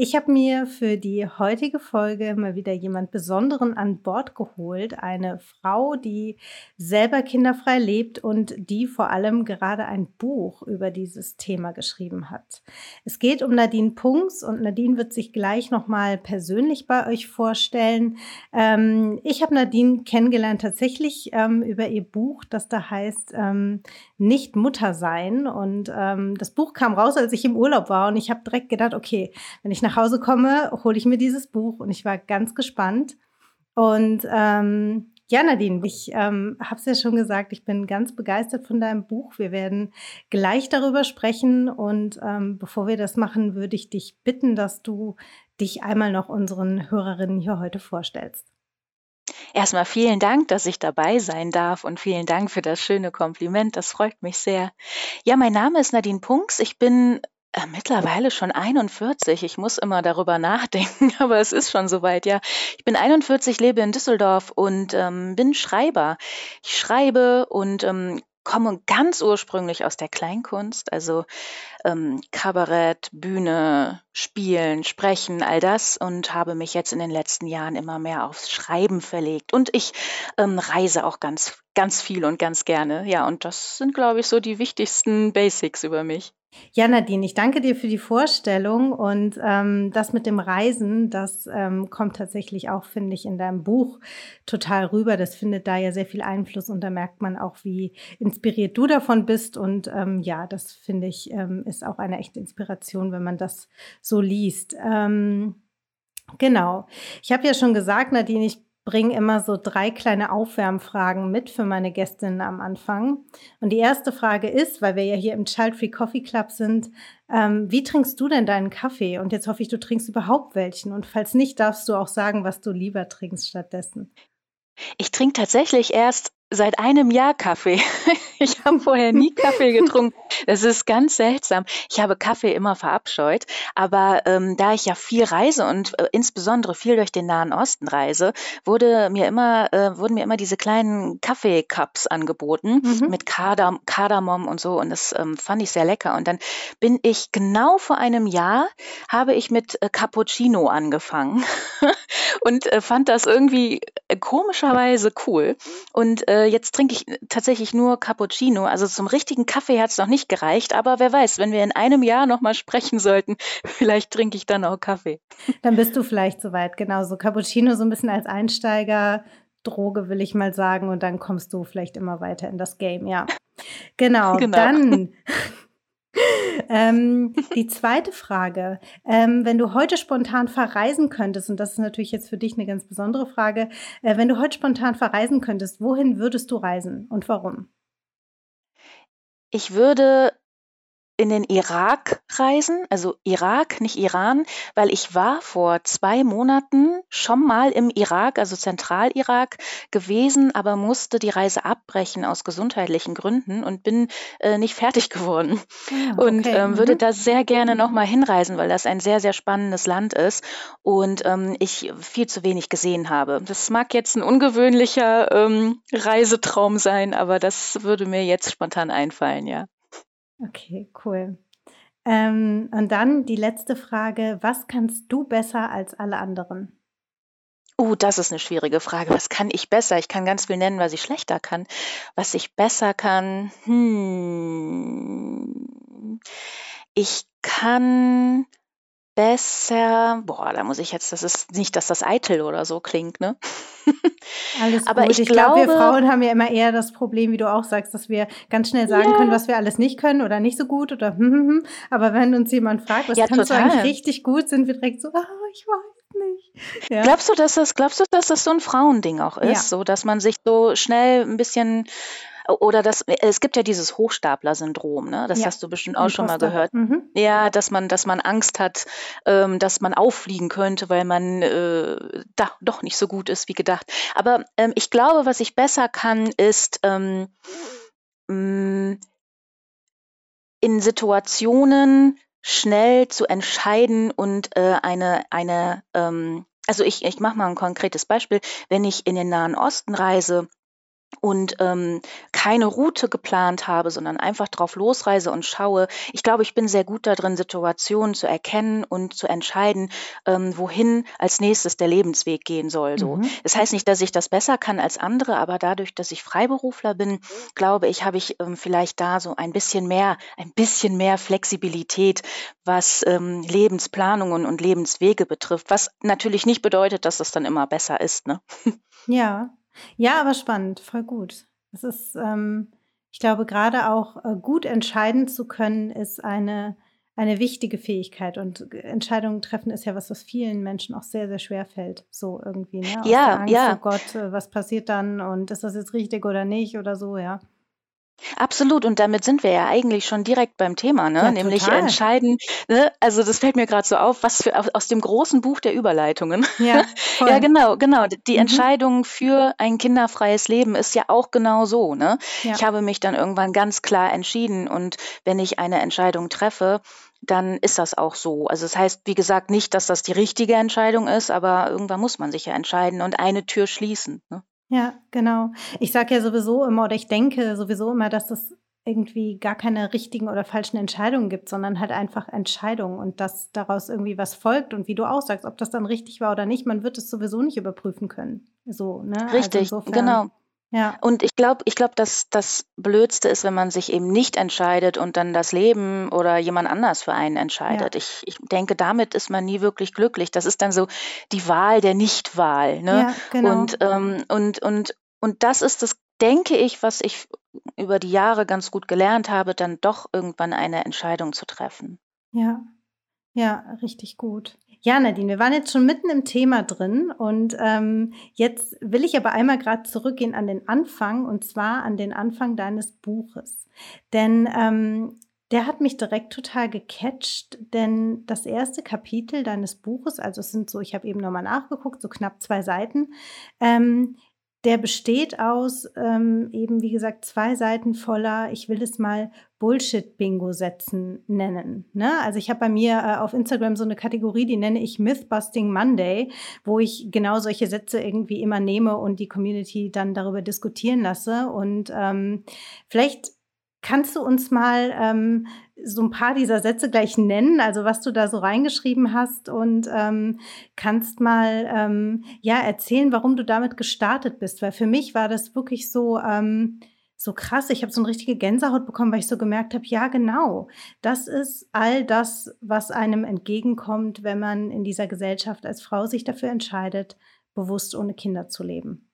Ich habe mir für die heutige Folge mal wieder jemand Besonderen an Bord geholt. Eine Frau, die selber kinderfrei lebt und die vor allem gerade ein Buch über dieses Thema geschrieben hat. Es geht um Nadine Punks und Nadine wird sich gleich nochmal persönlich bei euch vorstellen. Ähm, ich habe Nadine kennengelernt tatsächlich ähm, über ihr Buch, das da heißt ähm, Nicht Mutter sein. Und ähm, das Buch kam raus, als ich im Urlaub war und ich habe direkt gedacht, okay, wenn ich nach Hause komme, hole ich mir dieses Buch und ich war ganz gespannt. Und ähm, ja, Nadine, ich ähm, habe es ja schon gesagt, ich bin ganz begeistert von deinem Buch. Wir werden gleich darüber sprechen. Und ähm, bevor wir das machen, würde ich dich bitten, dass du dich einmal noch unseren Hörerinnen hier heute vorstellst. Erstmal vielen Dank, dass ich dabei sein darf und vielen Dank für das schöne Kompliment. Das freut mich sehr. Ja, mein Name ist Nadine Punks. Ich bin äh, mittlerweile schon 41. Ich muss immer darüber nachdenken, aber es ist schon soweit, ja. Ich bin 41, lebe in Düsseldorf und ähm, bin Schreiber. Ich schreibe und ähm, komme ganz ursprünglich aus der Kleinkunst, also ähm, Kabarett, Bühne, Spielen, Sprechen, all das und habe mich jetzt in den letzten Jahren immer mehr aufs Schreiben verlegt. Und ich ähm, reise auch ganz, ganz viel und ganz gerne. Ja, und das sind, glaube ich, so die wichtigsten Basics über mich. Ja, Nadine, ich danke dir für die Vorstellung und ähm, das mit dem Reisen, das ähm, kommt tatsächlich auch, finde ich, in deinem Buch total rüber. Das findet da ja sehr viel Einfluss und da merkt man auch, wie inspiriert du davon bist und ähm, ja, das finde ich ähm, ist auch eine echte Inspiration, wenn man das so liest. Ähm, genau. Ich habe ja schon gesagt, Nadine, ich bringe immer so drei kleine Aufwärmfragen mit für meine Gästinnen am Anfang. Und die erste Frage ist, weil wir ja hier im Child Free Coffee Club sind, ähm, wie trinkst du denn deinen Kaffee? Und jetzt hoffe ich, du trinkst überhaupt welchen. Und falls nicht, darfst du auch sagen, was du lieber trinkst stattdessen. Ich trinke tatsächlich erst seit einem Jahr Kaffee. Ich habe vorher nie Kaffee getrunken. Das ist ganz seltsam. Ich habe Kaffee immer verabscheut, aber ähm, da ich ja viel reise und äh, insbesondere viel durch den Nahen Osten reise, wurde mir immer, äh, wurden mir immer diese kleinen Kaffeecups angeboten mhm. mit Kardam Kardamom und so und das ähm, fand ich sehr lecker. Und dann bin ich genau vor einem Jahr habe ich mit äh, Cappuccino angefangen und äh, fand das irgendwie äh, komischerweise cool. Und äh, jetzt trinke ich tatsächlich nur Cappuccino. Also zum richtigen Kaffee hat es noch nicht gereicht, aber wer weiß, wenn wir in einem Jahr nochmal sprechen sollten, vielleicht trinke ich dann auch Kaffee. Dann bist du vielleicht soweit, genau. So Cappuccino so ein bisschen als Einsteiger. Droge, will ich mal sagen, und dann kommst du vielleicht immer weiter in das Game, ja. Genau, genau. dann ähm, die zweite Frage, ähm, wenn du heute spontan verreisen könntest, und das ist natürlich jetzt für dich eine ganz besondere Frage, äh, wenn du heute spontan verreisen könntest, wohin würdest du reisen und warum? Ich würde in den Irak reisen, also Irak, nicht Iran, weil ich war vor zwei Monaten schon mal im Irak, also Zentralirak gewesen, aber musste die Reise abbrechen aus gesundheitlichen Gründen und bin äh, nicht fertig geworden. Ah, okay. Und ähm, würde mhm. da sehr gerne nochmal hinreisen, weil das ein sehr, sehr spannendes Land ist und ähm, ich viel zu wenig gesehen habe. Das mag jetzt ein ungewöhnlicher ähm, Reisetraum sein, aber das würde mir jetzt spontan einfallen, ja. Okay, cool. Ähm, und dann die letzte Frage: Was kannst du besser als alle anderen? Oh, das ist eine schwierige Frage. Was kann ich besser? Ich kann ganz viel nennen, was ich schlechter kann. Was ich besser kann? Hm. Ich kann besser boah, da muss ich jetzt das ist nicht, dass das eitel oder so klingt, ne? Alles Aber gut. ich Ich glaube, wir Frauen haben ja immer eher das Problem, wie du auch sagst, dass wir ganz schnell sagen können, was wir alles nicht können oder nicht so gut oder hm, hm, hm. Aber wenn uns jemand fragt: „Was Ja, kannst du eigentlich richtig gut?“, sind wir direkt so: „Ah, ich weiß nicht.“ Ja. Glaubst du, dass das glaubst du, dass das so ein Frauending auch Ja. ist, so dass man sich so schnell ein bisschen oder das, es gibt ja dieses Hochstapler-Syndrom, ne? Das Ja, hast du bestimmt auch schon mal Imposter. gehört. Mhm. Ja, dass man, dass man Angst hat, ähm, dass man auffliegen könnte, weil man äh, da doch nicht so gut ist wie gedacht. Aber ähm, ich glaube, was ich besser kann, ist ähm, mh, in Situationen schnell zu entscheiden und äh, eine, eine ähm, also ich, ich mache mal ein konkretes Beispiel. Wenn ich in den Nahen Osten reise, und ähm, keine Route geplant habe, sondern einfach drauf losreise und schaue. Ich glaube, ich bin sehr gut darin, Situationen zu erkennen und zu entscheiden, ähm, wohin als nächstes der Lebensweg gehen soll. So. Mhm. Das heißt nicht, dass ich das besser kann als andere, aber dadurch, dass ich Freiberufler bin, glaube ich, habe ich ähm, vielleicht da so ein bisschen mehr, ein bisschen mehr Flexibilität, was ähm, Lebensplanungen und Lebenswege betrifft, was natürlich nicht bedeutet, dass das dann immer besser ist. Ne? Ja. Ja, aber spannend, voll gut. Es ist, ähm, ich glaube, gerade auch äh, gut entscheiden zu können, ist eine, eine wichtige Fähigkeit. Und Entscheidungen treffen ist ja was, was vielen Menschen auch sehr, sehr schwer fällt. So irgendwie, ne? Aus Ja, Angst, oh ja. Gott, äh, was passiert dann und ist das jetzt richtig oder nicht oder so, ja. Absolut, und damit sind wir ja eigentlich schon direkt beim Thema, ne? Ja, Nämlich total. entscheiden, ne? Also das fällt mir gerade so auf, was für aus, dem großen Buch der Überleitungen. Ja, Ja, genau, genau. Die Mhm. Entscheidung für ein kinderfreies Leben ist ja auch genau so, ne? Ja. Ich habe mich dann irgendwann ganz klar entschieden und wenn ich eine Entscheidung treffe, dann ist das auch so. Also es heißt, wie gesagt, nicht, dass das die richtige Entscheidung ist, aber irgendwann muss man sich ja entscheiden und eine Tür schließen. Ne? Ja, genau. Ich sage ja sowieso immer oder ich denke sowieso immer, dass es irgendwie gar keine richtigen oder falschen Entscheidungen gibt, sondern halt einfach Entscheidungen und dass daraus irgendwie was folgt und wie du auch sagst, ob das dann richtig war oder nicht, man wird es sowieso nicht überprüfen können. So, ne? Also Richtig, insofern, genau. Ja, Und ich glaube, ich glaube, dass das Blödste ist, wenn man sich eben nicht entscheidet und dann das Leben oder jemand anders für einen ja, entscheidet. Ich, ich denke, damit ist man nie wirklich glücklich. Das ist dann so die Wahl der Nichtwahl, ne? ja, genau. Und, ähm, und, und, und das ist das, denke ich, was ich über die Jahre ganz gut gelernt habe, dann doch irgendwann eine Entscheidung zu treffen. Ja, ja, richtig gut. Ja, Nadine, wir waren jetzt schon mitten im Thema drin und ähm, jetzt will ich aber einmal gerade zurückgehen an den Anfang und zwar an den Anfang deines Buches. Denn ähm, der hat mich direkt total gecatcht, denn das erste Kapitel deines Buches, also es sind so, ich habe eben nochmal nachgeguckt, so knapp zwei Seiten, ähm, der besteht aus ähm, eben, wie gesagt, zwei Seiten voller, ich will es mal Bullshit-Bingo-Sätzen nennen. Ne? Also ich habe bei mir äh, auf Instagram so eine Kategorie, die nenne ich Mythbusting Monday, wo ich genau solche Sätze irgendwie immer nehme und die Community dann darüber diskutieren lasse. Und ähm, vielleicht kannst du uns mal ähm, so ein paar dieser Sätze gleich nennen, also was du da so reingeschrieben hast und ähm, kannst mal ähm, ja erzählen, warum du damit gestartet bist, weil für mich war das wirklich so ähm, so krass. Ich habe so eine richtige Gänsehaut bekommen, weil ich so gemerkt habe, ja genau, das ist all das, was einem entgegenkommt, wenn man in dieser Gesellschaft als Frau sich dafür entscheidet, bewusst ohne Kinder zu leben.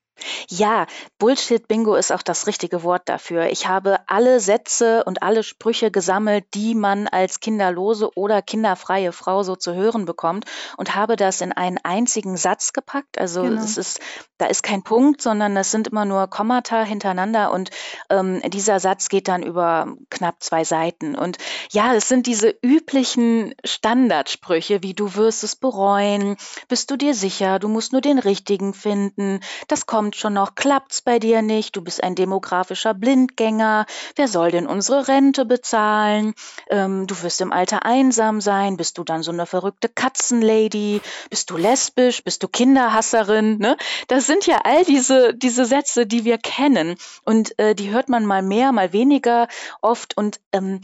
Ja, Bullshit-Bingo ist auch das richtige Wort dafür. Ich habe alle Sätze und alle Sprüche gesammelt, die man als kinderlose oder kinderfreie Frau so zu hören bekommt und habe das in einen einzigen Satz gepackt. Also Genau. es ist, da ist kein Punkt, sondern das sind immer nur Kommata hintereinander und ähm, dieser Satz geht dann über knapp zwei Seiten. Und ja, es sind diese üblichen Standardsprüche, wie du wirst es bereuen, bist du dir sicher, du musst nur den richtigen finden, das kommt schon noch, klappt's bei dir nicht, du bist ein demografischer Blindgänger, wer soll denn unsere Rente bezahlen? Ähm, du wirst im Alter einsam sein, bist du dann so eine verrückte Katzenlady, bist du lesbisch, bist du Kinderhasserin, ne? Das sind ja all diese, diese Sätze, die wir kennen. Und äh, die hört man mal mehr, mal weniger oft. Und ähm,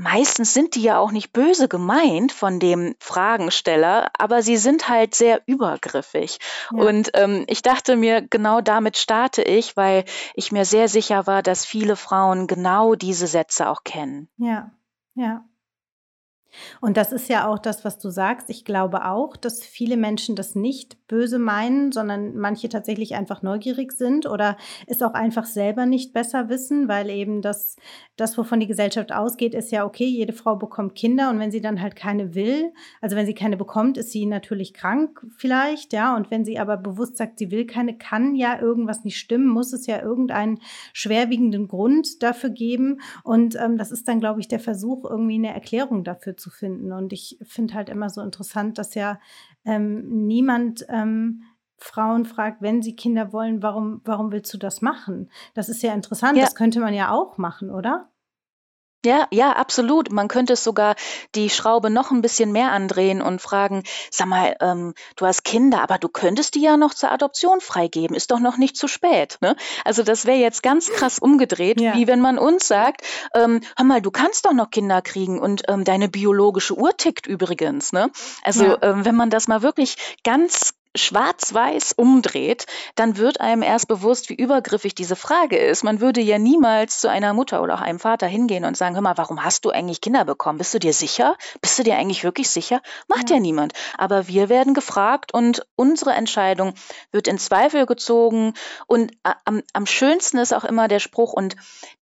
Meistens sind die ja auch nicht böse gemeint von dem Fragensteller, aber sie sind halt sehr übergriffig. Ja. Und ähm, ich dachte mir, genau damit starte ich, weil ich mir sehr sicher war, dass viele Frauen genau diese Sätze auch kennen. Ja, ja. Und das ist ja auch das, was du sagst. Ich glaube auch, dass viele Menschen das nicht böse meinen, sondern manche tatsächlich einfach neugierig sind oder es auch einfach selber nicht besser wissen, weil eben das, das, wovon die Gesellschaft ausgeht, ist ja, okay, jede Frau bekommt Kinder und wenn sie dann halt keine will, also wenn sie keine bekommt, ist sie natürlich krank vielleicht, ja, und wenn sie aber bewusst sagt, sie will keine, kann ja irgendwas nicht stimmen, muss es ja irgendeinen schwerwiegenden Grund dafür geben und ähm, das ist dann, glaube ich, der Versuch, irgendwie eine Erklärung dafür zu finden. Und ich finde halt immer so interessant, dass ja ähm, niemand ähm, Frauen fragt, wenn sie Kinder wollen, warum, warum willst du das machen? Das ist ja interessant. Ja. Das könnte man ja auch machen, oder? Ja, ja, absolut. Man könnte es sogar die Schraube noch ein bisschen mehr andrehen und fragen, sag mal, ähm, du hast Kinder, aber du könntest die ja noch zur Adoption freigeben. Ist doch noch nicht zu spät. Ne? Also das wäre jetzt ganz krass umgedreht, ja. wie wenn man uns sagt, ähm, hör mal, du kannst doch noch Kinder kriegen und ähm, deine biologische Uhr tickt übrigens. Ne? Also ja. ähm, wenn man das mal wirklich ganz schwarz-weiß umdreht, dann wird einem erst bewusst, wie übergriffig diese Frage ist. Man würde ja niemals zu einer Mutter oder auch einem Vater hingehen und sagen, hör mal, warum hast du eigentlich Kinder bekommen? Bist du dir sicher? Bist du dir eigentlich wirklich sicher? Macht ja, ja niemand. Aber wir werden gefragt und unsere Entscheidung wird in Zweifel gezogen. Und am, am schönsten ist auch immer der Spruch, und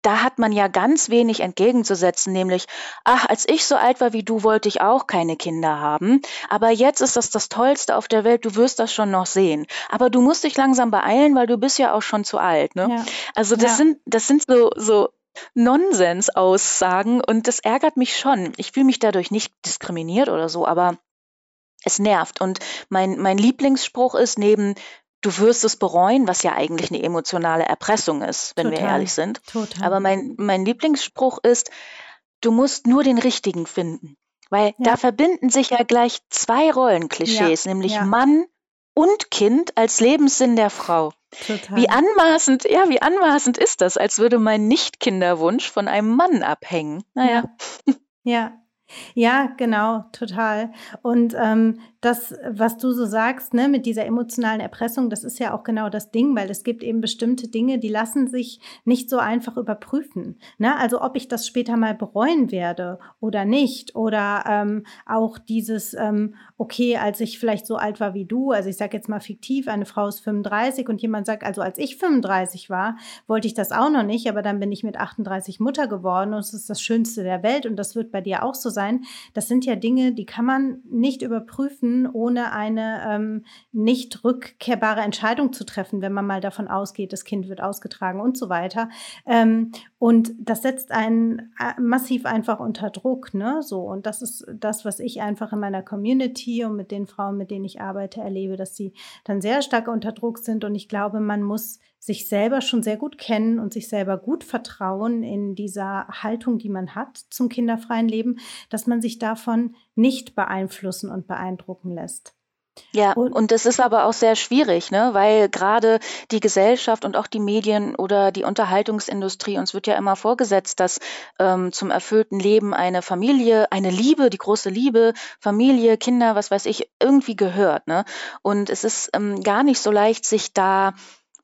da hat man ja ganz wenig entgegenzusetzen, nämlich, ach, als ich so alt war wie du, wollte ich auch keine Kinder haben, aber jetzt ist das das Tollste auf der Welt, du wirst das schon noch sehen. Aber du musst dich langsam beeilen, weil du bist ja auch schon zu alt. Ne? Ja. Also das ja. sind, das sind so, so Nonsens-Aussagen und das ärgert mich schon. Ich fühle mich dadurch nicht diskriminiert oder so, aber es nervt. Und mein, mein Lieblingsspruch ist neben du wirst es bereuen, was ja eigentlich eine emotionale Erpressung ist, wenn Total. wir ehrlich sind. Total. Aber mein, mein Lieblingsspruch ist, du musst nur den richtigen finden. Weil ja. da verbinden sich ja gleich zwei Rollenklischees, ja. nämlich ja. Mann und Kind als Lebenssinn der Frau. Total. Wie anmaßend, ja, wie anmaßend ist das, als würde mein Nicht-Kinderwunsch von einem Mann abhängen. Naja. Ja, ja, genau, total. Und ähm, das, was du so sagst, ne, mit dieser emotionalen Erpressung, das ist ja auch genau das Ding, weil es gibt eben bestimmte Dinge, die lassen sich nicht so einfach überprüfen. Ne? Also ob ich das später mal bereuen werde oder nicht. Oder ähm, auch dieses, ähm, okay, als ich vielleicht so alt war wie du, also ich sage jetzt mal fiktiv, eine Frau ist 35 und jemand sagt, also als ich 35 war, wollte ich das auch noch nicht, aber dann bin ich mit 38 Mutter geworden und es ist das Schönste der Welt und das wird bei dir auch so sein. Das sind ja Dinge, die kann man nicht überprüfen treffen, ohne eine ähm, nicht rückkehrbare Entscheidung zu treffen, wenn man mal davon ausgeht, das Kind wird ausgetragen und so weiter. Ähm, und das setzt einen äh, massiv einfach unter Druck, ne? So. Und das ist das, was ich einfach in meiner Community und mit den Frauen, mit denen ich arbeite, erlebe, dass sie dann sehr stark unter Druck sind. Und ich glaube, man muss sich selber schon sehr gut kennen und sich selber gut vertrauen in dieser Haltung, die man hat zum kinderfreien Leben, dass man sich davon nicht beeinflussen und beeindrucken lässt. Ja, und, und das ist aber auch sehr schwierig, ne? weil gerade die Gesellschaft und auch die Medien oder die Unterhaltungsindustrie, uns wird ja immer vorgesetzt, dass ähm, zum erfüllten Leben eine Familie, eine Liebe, die große Liebe, Familie, Kinder, was weiß ich, irgendwie gehört. Ne? Und es ist ähm, gar nicht so leicht, sich da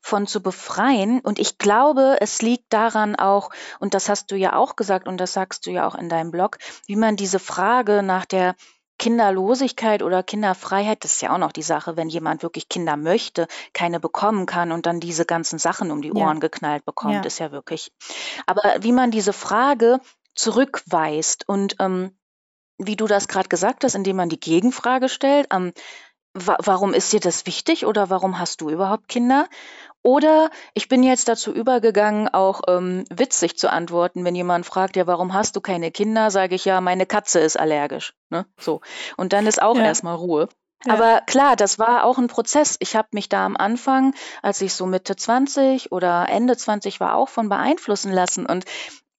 von zu befreien. Und ich glaube, es liegt daran auch, und das hast du ja auch gesagt und das sagst du ja auch in deinem Blog, wie man diese Frage nach der Kinderlosigkeit oder Kinderfreiheit, das ist ja auch noch die Sache, wenn jemand wirklich Kinder möchte, keine bekommen kann und dann diese ganzen Sachen um die Ohren ja. geknallt bekommt, ja. ist ja wirklich. Aber wie man diese Frage zurückweist und ähm, wie du das gerade gesagt hast, indem man die Gegenfrage stellt, ähm, wa warum ist dir das wichtig oder warum hast du überhaupt Kinder? Oder ich bin jetzt dazu übergegangen, auch ähm, witzig zu antworten, wenn jemand fragt, ja, warum hast du keine Kinder, sage ich ja, meine Katze ist allergisch. Ne? So. Und dann ist auch ja. erstmal Ruhe. Ja. Aber klar, das war auch ein Prozess. Ich habe mich da am Anfang, als ich so Mitte 20 oder Ende 20 war, auch von beeinflussen lassen. Und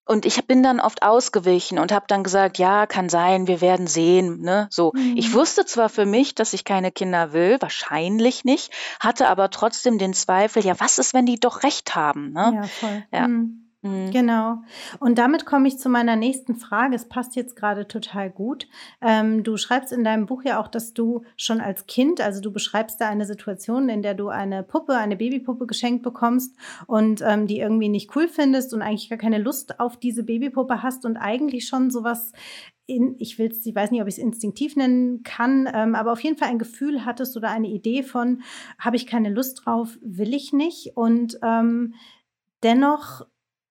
und ich bin dann oft ausgewichen und habe dann gesagt, ja, kann sein, wir werden sehen. Ne? So, mhm. ich wusste zwar für mich, dass ich keine Kinder will, wahrscheinlich nicht, hatte aber trotzdem den Zweifel, ja, was ist, wenn die doch recht haben? Ne? Ja, voll. Ja. Mhm. Mhm. Genau. Und damit komme ich zu meiner nächsten Frage. Es passt jetzt gerade total gut. Ähm, du schreibst in deinem Buch ja auch, dass du schon als Kind, also du beschreibst da eine Situation, in der du eine Puppe, eine Babypuppe geschenkt bekommst und ähm, die irgendwie nicht cool findest und eigentlich gar keine Lust auf diese Babypuppe hast und eigentlich schon sowas in, ich will ich weiß nicht, ob ich es instinktiv nennen kann, ähm, aber auf jeden Fall ein Gefühl hattest oder eine Idee von, habe ich keine Lust drauf, will ich nicht. Und ähm, dennoch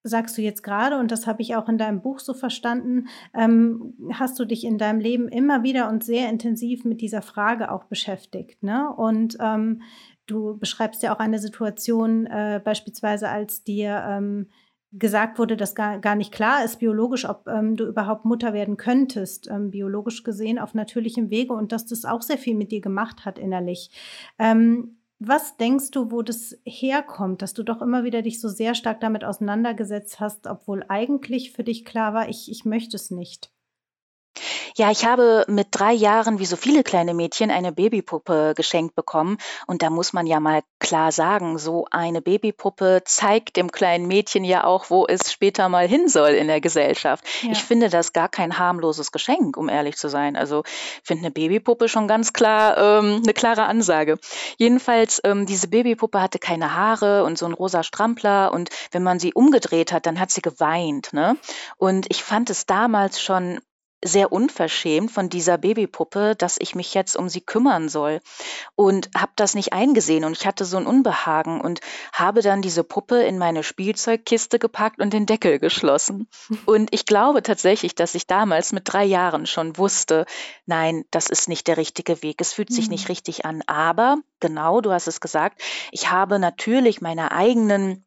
sagst du jetzt gerade, und das habe ich auch in deinem Buch so verstanden, ähm, hast du dich in deinem Leben immer wieder und sehr intensiv mit dieser Frage auch beschäftigt. Ne? Und ähm, du beschreibst ja auch eine Situation, äh, beispielsweise als dir ähm, gesagt wurde, dass gar, gar nicht klar ist biologisch, ob ähm, du überhaupt Mutter werden könntest, ähm, biologisch gesehen auf natürlichem Wege und dass das auch sehr viel mit dir gemacht hat innerlich. Ähm, was denkst du, wo das herkommt, dass du doch immer wieder dich so sehr stark damit auseinandergesetzt hast, obwohl eigentlich für dich klar war, ich, ich möchte es nicht? Ja, ich habe mit drei Jahren, wie so viele kleine Mädchen, eine Babypuppe geschenkt bekommen. Und da muss man ja mal klar sagen, so eine Babypuppe zeigt dem kleinen Mädchen ja auch, wo es später mal hin soll in der Gesellschaft. Ja. Ich finde das gar kein harmloses Geschenk, um ehrlich zu sein. Also ich finde eine Babypuppe schon ganz klar ähm, eine klare Ansage. Jedenfalls, ähm, diese Babypuppe hatte keine Haare und so ein rosa Strampler. Und wenn man sie umgedreht hat, dann hat sie geweint. Ne? Und ich fand es damals schon sehr unverschämt von dieser Babypuppe, dass ich mich jetzt um sie kümmern soll und habe das nicht eingesehen und ich hatte so ein Unbehagen und habe dann diese Puppe in meine Spielzeugkiste gepackt und den Deckel geschlossen. Und ich glaube tatsächlich, dass ich damals mit drei Jahren schon wusste, nein, das ist nicht der richtige Weg, es fühlt sich nicht mhm. richtig an. Aber genau, du hast es gesagt, ich habe natürlich meine eigenen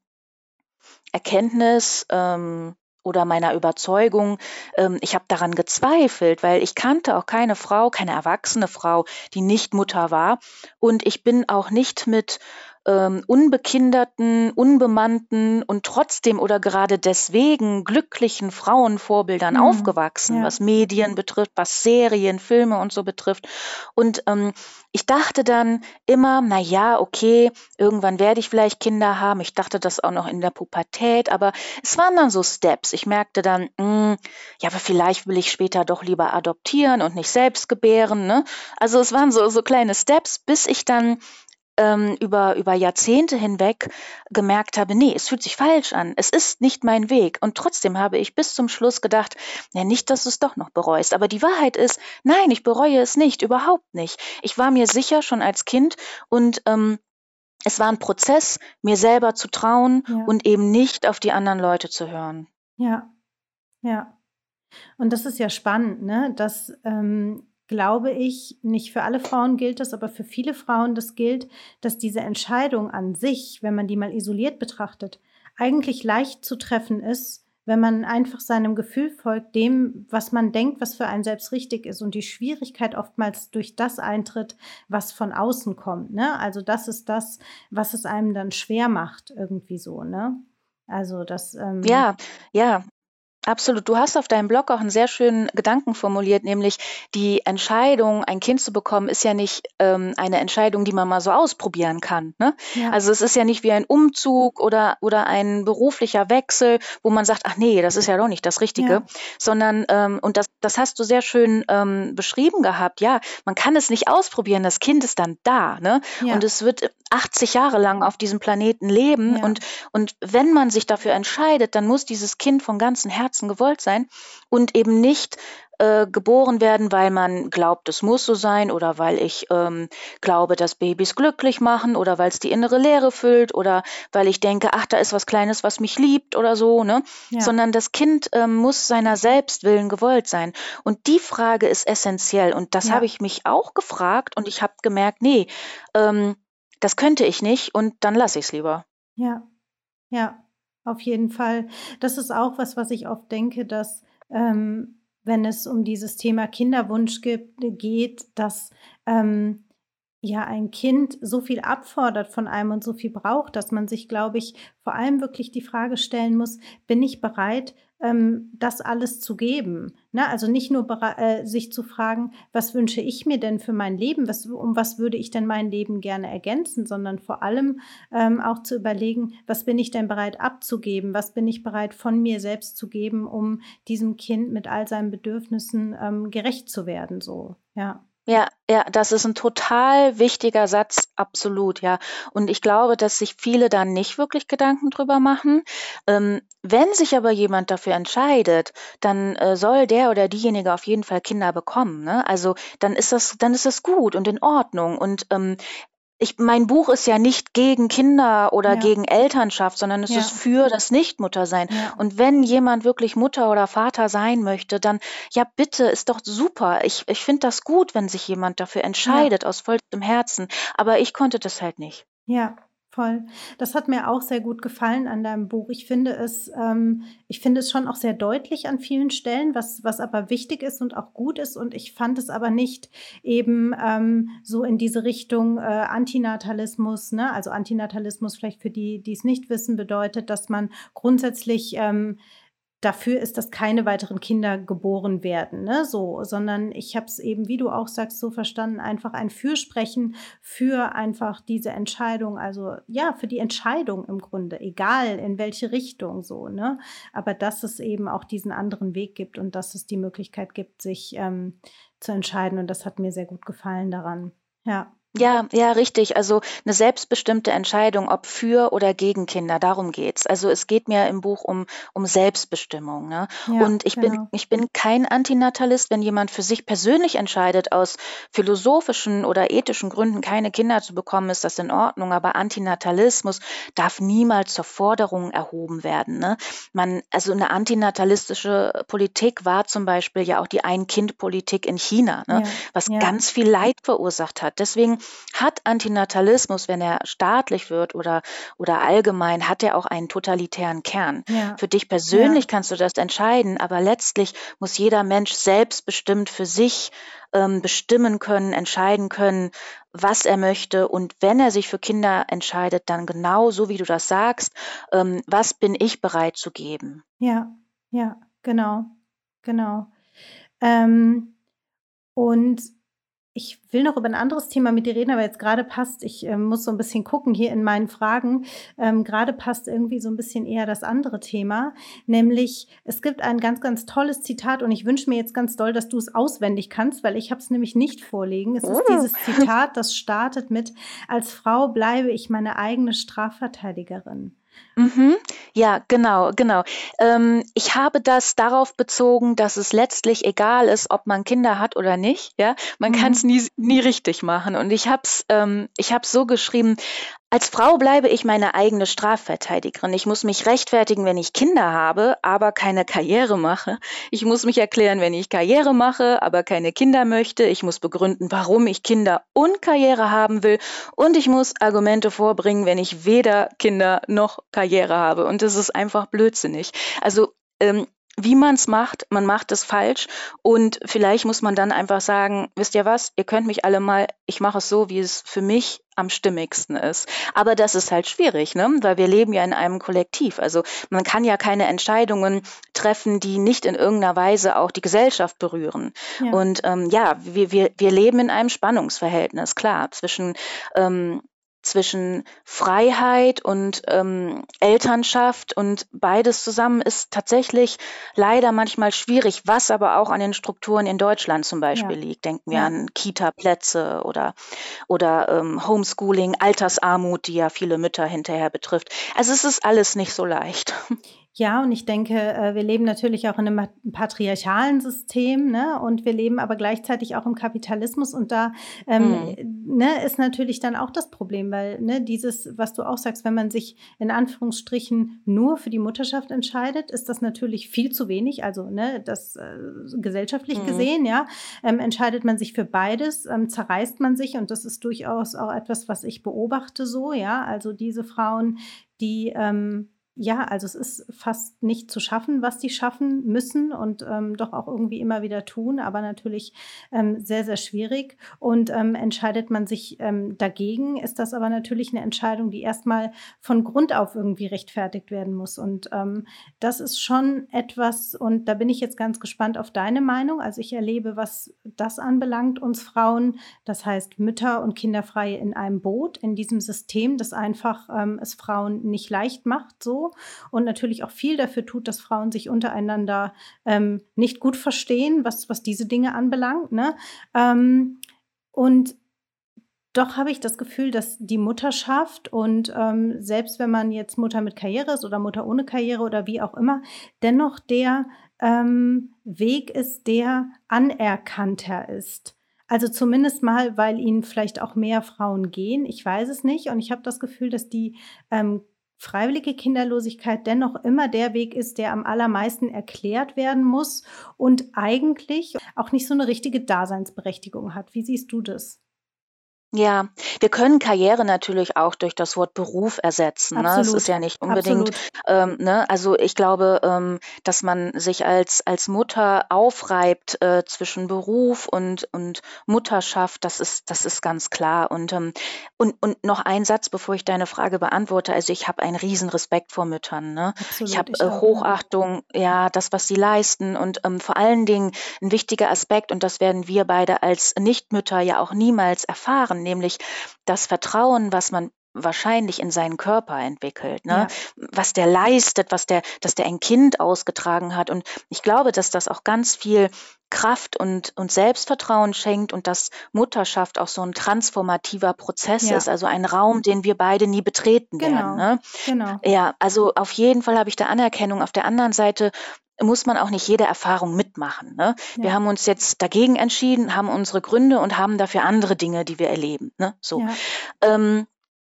Erkenntnis, ähm, oder meiner Überzeugung. Ähm, ich habe daran gezweifelt, weil ich kannte auch keine Frau, keine erwachsene Frau, die nicht Mutter war. Und ich bin auch nicht mit ähm, unbekinderten, unbemannten und trotzdem oder gerade deswegen glücklichen Frauenvorbildern mhm. aufgewachsen, ja. was Medien betrifft, was Serien, Filme und so betrifft. Und ähm, ich dachte dann immer, na ja, okay, irgendwann werde ich vielleicht Kinder haben. Ich dachte das auch noch in der Pubertät, aber es waren dann so Steps. Ich merkte dann, mh, hm, ja, aber vielleicht will ich später doch lieber adoptieren und nicht selbst gebären. Ne? Also es waren so, so kleine Steps, bis ich dann ähm, über, über Jahrzehnte hinweg gemerkt habe, nee, es fühlt sich falsch an, es ist nicht mein Weg. Und trotzdem habe ich bis zum Schluss gedacht, ja, nicht, dass du es doch noch bereust. Aber die Wahrheit ist, nein, ich bereue es nicht, überhaupt nicht. Ich war mir sicher schon als Kind und ähm, es war ein Prozess, mir selber zu trauen ja. und eben nicht auf die anderen Leute zu hören. Ja, ja. Und das ist ja spannend, ne? dass ähm, glaube ich, nicht für alle Frauen gilt das, aber für viele Frauen das gilt, dass diese Entscheidung an sich, wenn man die mal isoliert betrachtet, eigentlich leicht zu treffen ist, wenn man einfach seinem Gefühl folgt, dem, was man denkt, was für einen selbst richtig ist und die Schwierigkeit oftmals durch das eintritt, was von außen kommt. Ne? Also das ist das, was es einem dann schwer macht, irgendwie so. Ne? Also das. Ähm ja, ja, Absolut. Du hast auf deinem Blog auch einen sehr schönen Gedanken formuliert, nämlich die Entscheidung, ein Kind zu bekommen, ist ja nicht ähm, eine Entscheidung, die man mal so ausprobieren kann. Ne? Ja. Also es ist ja nicht wie ein Umzug oder, oder ein beruflicher Wechsel, wo man sagt, ach nee, das ist ja doch nicht das Richtige, ja. sondern, ähm, und das, das hast du sehr schön ähm, beschrieben gehabt, ja, man kann es nicht ausprobieren, das Kind ist dann da. Ne? Ja. Und es wird 80 Jahre lang auf diesem Planeten leben. Und, und wenn man sich dafür entscheidet, dann muss dieses Kind von ganzem Herzen Herzen gewollt sein und eben nicht äh, geboren werden, weil man glaubt, es muss so sein oder weil ich ähm, glaube, dass Babys glücklich machen oder weil es die innere Leere füllt oder weil ich denke, ach, da ist was Kleines, was mich liebt oder so, ne? Ja. Sondern das Kind ähm, muss seiner Selbstwillen gewollt sein. Und die Frage ist essentiell. Und das ja. habe ich mich auch gefragt und ich habe gemerkt, nee, ähm, das könnte ich nicht und dann lasse ich es lieber. Ja, ja. Auf jeden Fall. Das ist auch was, was ich oft denke, dass ähm, wenn es um dieses Thema Kinderwunsch gibt, geht, dass ähm, ja ein Kind so viel abfordert von einem und so viel braucht, dass man sich, glaube ich, vor allem wirklich die Frage stellen muss, bin ich bereit, ähm, das alles zu geben? Ne? Also nicht nur äh, sich zu fragen, was wünsche ich mir denn für mein Leben, was, um was würde ich denn mein Leben gerne ergänzen, sondern vor allem ähm, auch zu überlegen, was bin ich denn bereit abzugeben, was bin ich bereit von mir selbst zu geben, um diesem Kind mit all seinen Bedürfnissen ähm, gerecht zu werden. So, ja. Ja, ja, das ist ein total wichtiger Satz, absolut, ja. Und ich glaube, dass sich viele da nicht wirklich Gedanken drüber machen. Ähm, wenn sich aber jemand dafür entscheidet, dann äh, soll der oder diejenige auf jeden Fall Kinder bekommen. Ne? Also dann ist das, dann ist das gut und in Ordnung. Und ähm, ich, mein Buch ist ja nicht gegen Kinder oder ja. gegen Elternschaft, sondern es ja. ist für das Nichtmuttersein. Ja. Und wenn jemand wirklich Mutter oder Vater sein möchte, dann ja bitte, ist doch super. Ich, ich finde das gut, wenn sich jemand dafür entscheidet, aus vollstem Herzen. Aber ich konnte das halt nicht. Ja, Voll. Das hat mir auch sehr gut gefallen an deinem Buch. Ich finde es, ähm, ich finde es schon auch sehr deutlich an vielen Stellen, was, was aber wichtig ist und auch gut ist. Und ich fand es aber nicht eben ähm, so in diese Richtung äh, Antinatalismus, ne? Also Antinatalismus vielleicht für die, die es nicht wissen, bedeutet, dass man grundsätzlich ähm, dafür ist, dass keine weiteren Kinder geboren werden, ne? so, sondern ich habe es eben, wie du auch sagst, so verstanden, einfach ein Fürsprechen für einfach diese Entscheidung, also ja, für die Entscheidung im Grunde, egal in welche Richtung so, ne, aber dass es eben auch diesen anderen Weg gibt und dass es die Möglichkeit gibt, sich ähm, zu entscheiden und das hat mir sehr gut gefallen daran, ja. Ja, ja, richtig. Also eine selbstbestimmte Entscheidung, ob für oder gegen Kinder, darum geht's. Also es geht mir im Buch um, um Selbstbestimmung. Ne? Ja, Und ich bin, genau. ich bin kein Antinatalist, wenn jemand für sich persönlich entscheidet, aus philosophischen oder ethischen Gründen keine Kinder zu bekommen, ist das in Ordnung. Aber Antinatalismus darf niemals zur Forderung erhoben werden. Ne? Man, also eine antinatalistische Politik war zum Beispiel ja auch die Ein-Kind-Politik in China, ne? Ja, was ja. ganz viel Leid verursacht hat. Deswegen hat Antinatalismus, wenn er staatlich wird oder, oder allgemein, hat er auch einen totalitären Kern. Ja. Für dich persönlich ja. kannst du das entscheiden, aber letztlich muss jeder Mensch selbstbestimmt für sich ähm, bestimmen können, entscheiden können, was er möchte. Und wenn er sich für Kinder entscheidet, dann genau so, wie du das sagst, ähm, was bin ich bereit zu geben? Ja, ja, genau, genau. Ähm, und ich will noch über ein anderes Thema mit dir reden, aber jetzt gerade passt, ich äh, muss so ein bisschen gucken hier in meinen Fragen, ähm, gerade passt irgendwie so ein bisschen eher das andere Thema, nämlich es gibt ein ganz, ganz tolles Zitat und ich wünsche mir jetzt ganz doll, dass du es auswendig kannst, weil ich habe es nämlich nicht vorlegen. Es ist oh. dieses Zitat, das startet mit, als Frau bleibe ich meine eigene Strafverteidigerin. Mhm. Ja, genau, genau. Ähm, ich habe das darauf bezogen, dass es letztlich egal ist, ob man Kinder hat oder nicht. Ja, man kann es mhm. nie, nie richtig machen. Und ich habe es ähm, ich hab's so geschrieben, als Frau bleibe ich meine eigene Strafverteidigerin. Ich muss mich rechtfertigen, wenn ich Kinder habe, aber keine Karriere mache. Ich muss mich erklären, wenn ich Karriere mache, aber keine Kinder möchte. Ich muss begründen, warum ich Kinder und Karriere haben will. Und ich muss Argumente vorbringen, wenn ich weder Kinder noch Karriere habe. Und das ist einfach blödsinnig. Also ähm, wie man es macht, man macht es falsch und vielleicht muss man dann einfach sagen, wisst ihr was, ihr könnt mich alle mal, ich mache es so, wie es für mich am stimmigsten ist. Aber das ist halt schwierig, ne? weil wir leben ja in einem Kollektiv. Also man kann ja keine Entscheidungen treffen, die nicht in irgendeiner Weise auch die Gesellschaft berühren. Ja. Und ähm, ja, wir, wir, wir leben in einem Spannungsverhältnis, klar, zwischen ähm, zwischen Freiheit und ähm, Elternschaft und beides zusammen ist tatsächlich leider manchmal schwierig, was aber auch an den Strukturen in Deutschland zum Beispiel ja. liegt. Denken wir ja. an Kita-Plätze oder, oder ähm, Homeschooling, Altersarmut, die ja viele Mütter hinterher betrifft. Also es ist alles nicht so leicht. Ja, und ich denke, äh, wir leben natürlich auch in einem patriarchalen System, ne? Und wir leben aber gleichzeitig auch im Kapitalismus. Und da ähm, mhm. ne, ist natürlich dann auch das Problem, weil ne, dieses, was du auch sagst, wenn man sich in Anführungsstrichen nur für die Mutterschaft entscheidet, ist das natürlich viel zu wenig. Also ne, das äh, gesellschaftlich mhm. gesehen, ja, ähm, entscheidet man sich für beides, ähm, zerreißt man sich und das ist durchaus auch etwas, was ich beobachte so, ja. Also diese Frauen, die ähm, ja, also es ist fast nicht zu schaffen, was die schaffen müssen und ähm, doch auch irgendwie immer wieder tun, aber natürlich ähm, sehr, sehr schwierig. Und ähm, entscheidet man sich ähm, dagegen, ist das aber natürlich eine Entscheidung, die erstmal von Grund auf irgendwie rechtfertigt werden muss. Und ähm, das ist schon etwas, und da bin ich jetzt ganz gespannt auf deine Meinung. Also ich erlebe, was das anbelangt, uns Frauen, das heißt Mütter und Kinderfreie in einem Boot, in diesem System, das einfach ähm, es Frauen nicht leicht macht, so und natürlich auch viel dafür tut, dass Frauen sich untereinander ähm, nicht gut verstehen, was, was diese Dinge anbelangt. Ne? Ähm, Und doch habe ich das Gefühl, dass die Mutterschaft und ähm, selbst wenn man jetzt Mutter mit Karriere ist oder Mutter ohne Karriere oder wie auch immer, dennoch der ähm, Weg ist, der anerkannter ist. Also zumindest mal, weil ihnen vielleicht auch mehr Frauen gehen. Ich weiß es nicht. Und ich habe das Gefühl, dass die ähm, freiwillige Kinderlosigkeit dennoch immer der Weg ist, der am allermeisten erklärt werden muss und eigentlich auch nicht so eine richtige Daseinsberechtigung hat. Wie siehst du das? Ja, wir können Karriere natürlich auch durch das Wort Beruf ersetzen. Ne? Es ist ja nicht unbedingt, ähm, ne? also ich glaube, ähm, dass man sich als, als Mutter aufreibt äh, zwischen Beruf und, und Mutterschaft, das ist, das ist ganz klar. Und, ähm, und, und noch ein Satz, bevor ich deine Frage beantworte. Also ich habe einen riesen Respekt vor Müttern. Ne? Absolut, ich habe äh, Hochachtung, ja, das, was sie leisten und ähm, vor allen Dingen ein wichtiger Aspekt, und das werden wir beide als Nichtmütter ja auch niemals erfahren nämlich das Vertrauen, was man wahrscheinlich in seinen Körper entwickelt, ne? Ja. was der leistet, was der, dass der ein Kind ausgetragen hat. Und ich glaube, dass das auch ganz viel Kraft und, und Selbstvertrauen schenkt und dass Mutterschaft auch so ein transformativer Prozess ja. ist, also ein Raum, den wir beide nie betreten genau. werden. Ne? Genau. Ja, also auf jeden Fall habe ich da Anerkennung. Auf der anderen Seite muss man auch nicht jede Erfahrung mitmachen. Ne? Ja. Wir haben uns jetzt dagegen entschieden, haben unsere Gründe und haben dafür andere Dinge, die wir erleben. Ne? So. Ja. Ähm,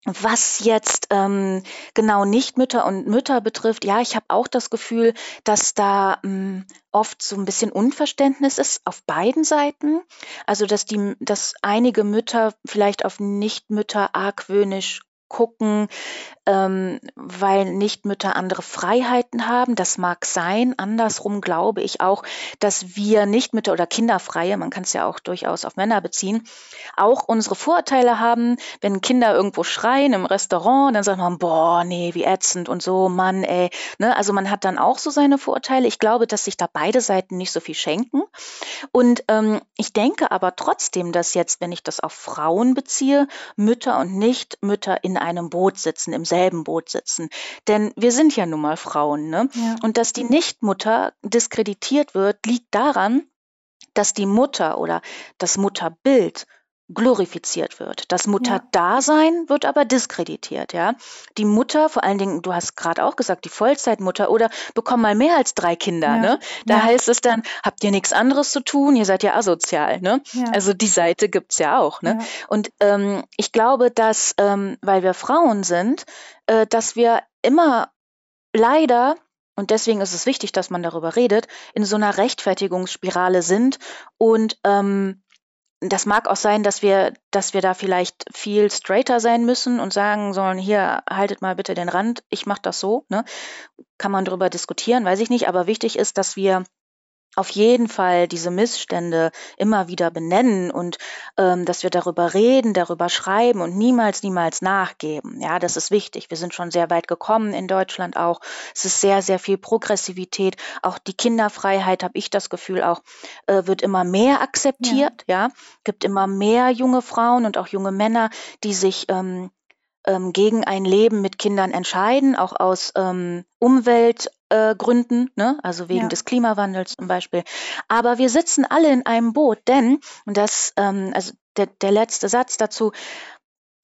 was jetzt ähm, genau Nichtmütter und Mütter betrifft, ja, ich habe auch das Gefühl, dass da ähm, oft so ein bisschen Unverständnis ist auf beiden Seiten. Also dass die, dass einige Mütter vielleicht auf Nichtmütter argwöhnisch gucken, ähm, weil Nichtmütter andere Freiheiten haben. Das mag sein. Andersrum glaube ich auch, dass wir Nichtmütter oder Kinderfreie, man kann es ja auch durchaus auf Männer beziehen, auch unsere Vorurteile haben. Wenn Kinder irgendwo schreien im Restaurant, dann sagt man, boah, nee, wie ätzend und so, Mann, ey. Ne? Also man hat dann auch so seine Vorurteile. Ich glaube, dass sich da beide Seiten nicht so viel schenken. Und ähm, ich denke aber trotzdem, dass jetzt, wenn ich das auf Frauen beziehe, Mütter und Nichtmütter in einem Boot sitzen, im selben Boot sitzen. Denn wir sind ja nun mal Frauen. Ne? Ja. Und dass die Nichtmutter diskreditiert wird, liegt daran, dass die Mutter oder das Mutterbild glorifiziert wird. Das Mutterdasein wird aber diskreditiert, ja. Die Mutter, vor allen Dingen, du hast gerade auch gesagt, die Vollzeitmutter oder bekommen mal mehr als drei Kinder, ja. ne? Da ja. heißt es dann, habt ihr nichts anderes zu tun, ihr seid ja asozial, ne? Ja. Also die Seite gibt es ja auch, ne? Und ähm, ich glaube, dass, ähm, weil wir Frauen sind, äh, dass wir immer leider und deswegen ist es wichtig, dass man darüber redet, in so einer Rechtfertigungsspirale sind und ähm, das mag auch sein, dass wir, dass wir da vielleicht viel straighter sein müssen und sagen sollen, hier, haltet mal bitte den Rand, ich mache das so. Ne? Kann man darüber diskutieren, weiß ich nicht, aber wichtig ist, dass wir auf jeden Fall diese Missstände immer wieder benennen und ähm, dass wir darüber reden, darüber schreiben und niemals, niemals nachgeben. Ja, das ist wichtig. Wir sind schon sehr weit gekommen in Deutschland auch. Es ist sehr, sehr viel Progressivität. Auch die Kinderfreiheit, habe ich das Gefühl, auch äh, wird immer mehr akzeptiert. Ja. ja, gibt immer mehr junge Frauen und auch junge Männer, die sich ähm, ähm, gegen ein Leben mit Kindern entscheiden, auch aus ähm, Umweltgründen, äh, ne? also wegen ja. des Klimawandels zum Beispiel. Aber wir sitzen alle in einem Boot, denn, und das, ähm, also der, der letzte Satz dazu,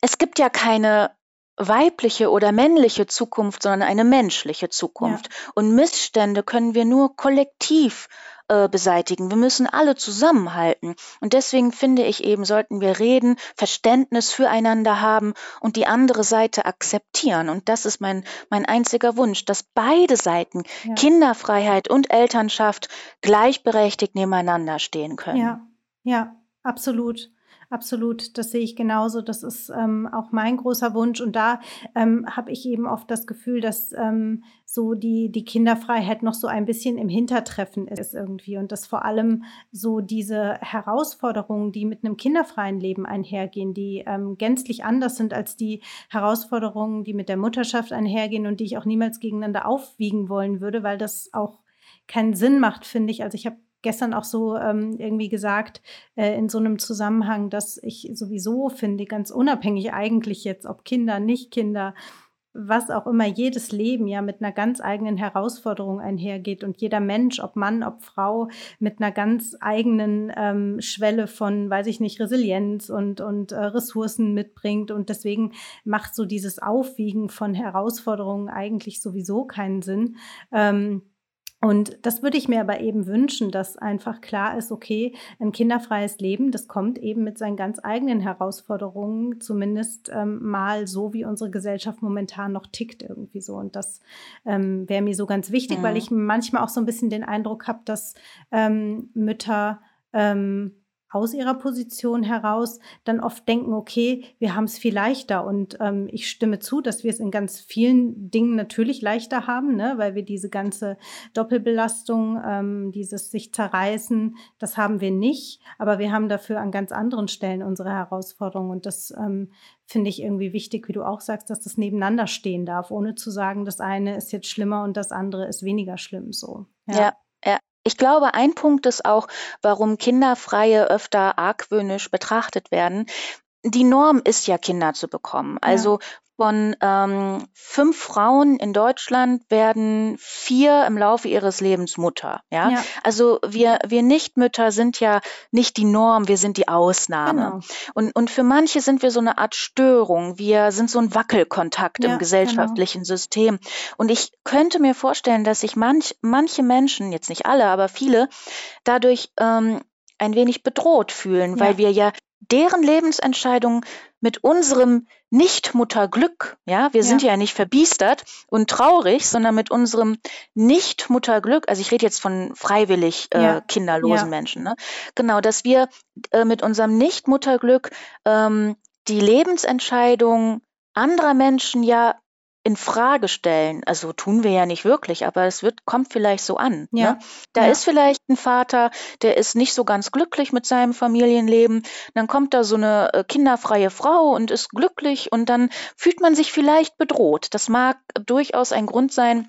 es gibt ja keine weibliche oder männliche Zukunft, sondern eine menschliche Zukunft. Ja. Und Missstände können wir nur kollektiv äh, beseitigen. Wir müssen alle zusammenhalten. Und deswegen finde ich eben, sollten wir reden, Verständnis füreinander haben und die andere Seite akzeptieren. Und das ist mein, mein einziger Wunsch, dass beide Seiten, ja. Kinderfreiheit und Elternschaft, gleichberechtigt nebeneinander stehen können. Ja, ja, absolut. Absolut, das sehe ich genauso. Das ist ähm, auch mein großer Wunsch. Und da ähm, habe ich eben oft das Gefühl, dass ähm, so die, die Kinderfreiheit noch so ein bisschen im Hintertreffen ist irgendwie. Und dass vor allem so diese Herausforderungen, die mit einem kinderfreien Leben einhergehen, die ähm, gänzlich anders sind als die Herausforderungen, die mit der Mutterschaft einhergehen und die ich auch niemals gegeneinander aufwiegen wollen würde, weil das auch keinen Sinn macht, finde ich. Also ich habe gestern auch so ähm, irgendwie gesagt, äh, in so einem Zusammenhang, dass ich sowieso finde, ganz unabhängig eigentlich jetzt, ob Kinder, nicht Kinder, was auch immer, jedes Leben ja mit einer ganz eigenen Herausforderung einhergeht und jeder Mensch, ob Mann, ob Frau, mit einer ganz eigenen ähm, Schwelle von, weiß ich nicht, Resilienz und, und äh, Ressourcen mitbringt. Und deswegen macht so dieses Aufwiegen von Herausforderungen eigentlich sowieso keinen Sinn. Ähm, und das würde ich mir aber eben wünschen, dass einfach klar ist, okay, ein kinderfreies Leben, das kommt eben mit seinen ganz eigenen Herausforderungen, zumindest ähm, mal so, wie unsere Gesellschaft momentan noch tickt irgendwie so. Und das ähm, wäre mir so ganz wichtig, mhm. weil ich manchmal auch so ein bisschen den Eindruck habe, dass ähm, Mütter ähm, aus ihrer Position heraus dann oft denken, okay, wir haben es viel leichter. Und ähm, ich stimme zu, dass wir es in ganz vielen Dingen natürlich leichter haben, ne? weil wir diese ganze Doppelbelastung, ähm, dieses sich zerreißen, das haben wir nicht. Aber wir haben dafür an ganz anderen Stellen unsere Herausforderungen. Und das ähm, finde ich irgendwie wichtig, wie du auch sagst, dass das nebeneinander stehen darf, ohne zu sagen, das eine ist jetzt schlimmer und das andere ist weniger schlimm so. ja. ja. Ja, ich glaube, ein Punkt ist auch, warum Kinderfreie öfter argwöhnisch betrachtet werden. Die Norm ist ja, Kinder zu bekommen. Also von ähm, fünf Frauen in Deutschland werden vier im Laufe ihres Lebens Mutter. Ja, ja. also wir wir Nichtmütter sind ja nicht die Norm, wir sind die Ausnahme. Genau. Und und für manche sind wir so eine Art Störung. Wir sind so ein Wackelkontakt ja, im gesellschaftlichen genau. System. Und ich könnte mir vorstellen, dass sich manch manche Menschen, jetzt nicht alle, aber viele, dadurch ähm, ein wenig bedroht fühlen, ja. weil wir ja deren Lebensentscheidungen mit unserem Nichtmutterglück, ja, wir sind ja nicht verbiestert und traurig, sondern mit unserem Nichtmutterglück, also ich rede jetzt von freiwillig äh, ja. kinderlosen ja. Menschen, ne? genau, dass wir äh, mit unserem Nichtmutterglück ähm, die Lebensentscheidung anderer Menschen ja in Frage stellen. Also tun wir ja nicht wirklich, aber es wird, kommt vielleicht so an. Ja. Ne? Da ja. ist vielleicht ein Vater, der ist nicht so ganz glücklich mit seinem Familienleben. Dann kommt da so eine äh, kinderfreie Frau und ist glücklich und dann fühlt man sich vielleicht bedroht. Das mag durchaus ein Grund sein,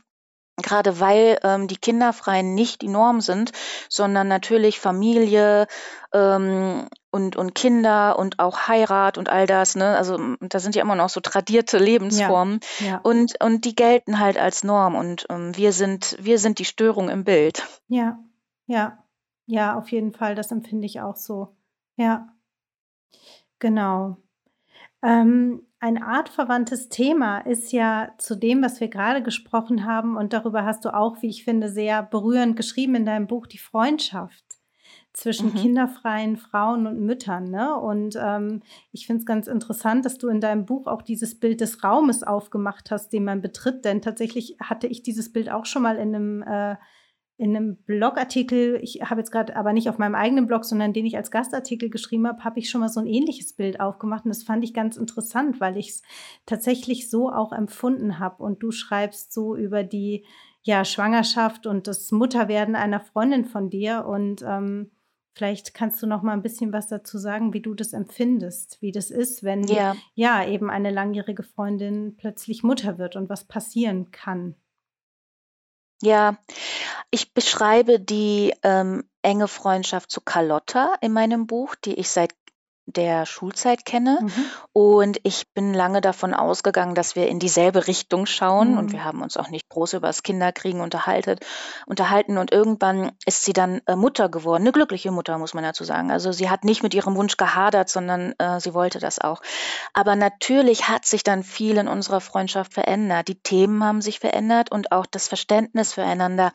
gerade weil ähm, die Kinderfreien nicht die Norm sind, sondern natürlich Familie ähm, und, und Kinder und auch Heirat und all das. Ne? Also da sind ja immer noch so tradierte Lebensformen ja, ja. Und, und die gelten halt als Norm und ähm, wir, sind, wir sind die Störung im Bild. Ja, ja, ja, auf jeden Fall, das empfinde ich auch so. Ja, genau. Ähm, ein artverwandtes Thema ist ja zu dem, was wir gerade gesprochen haben, und darüber hast du auch, wie ich finde, sehr berührend geschrieben in deinem Buch, die Freundschaft zwischen mhm. kinderfreien Frauen und Müttern. Ne? Und ähm, ich finde es ganz interessant, dass du in deinem Buch auch dieses Bild des Raumes aufgemacht hast, den man betritt. Denn tatsächlich hatte ich dieses Bild auch schon mal in einem äh, in einem Blogartikel, ich habe jetzt gerade aber nicht auf meinem eigenen Blog, sondern den ich als Gastartikel geschrieben habe, habe ich schon mal so ein ähnliches Bild aufgemacht. Und das fand ich ganz interessant, weil ich es tatsächlich so auch empfunden habe. Und du schreibst so über die ja Schwangerschaft und das Mutterwerden einer Freundin von dir. Und ähm, Vielleicht kannst du noch mal ein bisschen was dazu sagen, wie du das empfindest, wie das ist, wenn ja, ja eben eine langjährige Freundin plötzlich Mutter wird und was passieren kann. Ja, ich beschreibe die, ähm, enge Freundschaft zu Carlotta in meinem Buch, die ich seit der Schulzeit kenne. Mhm. Und ich bin lange davon ausgegangen, dass wir in dieselbe Richtung schauen. Mhm. Und wir haben uns auch nicht groß über das Kinderkriegen unterhalten. unterhalten. Und irgendwann ist sie dann äh, Mutter geworden. Eine glückliche Mutter, muss man dazu sagen. Also sie hat nicht mit ihrem Wunsch gehadert, sondern äh, sie wollte das auch. Aber natürlich hat sich dann viel in unserer Freundschaft verändert. Die Themen haben sich verändert und auch das Verständnis füreinander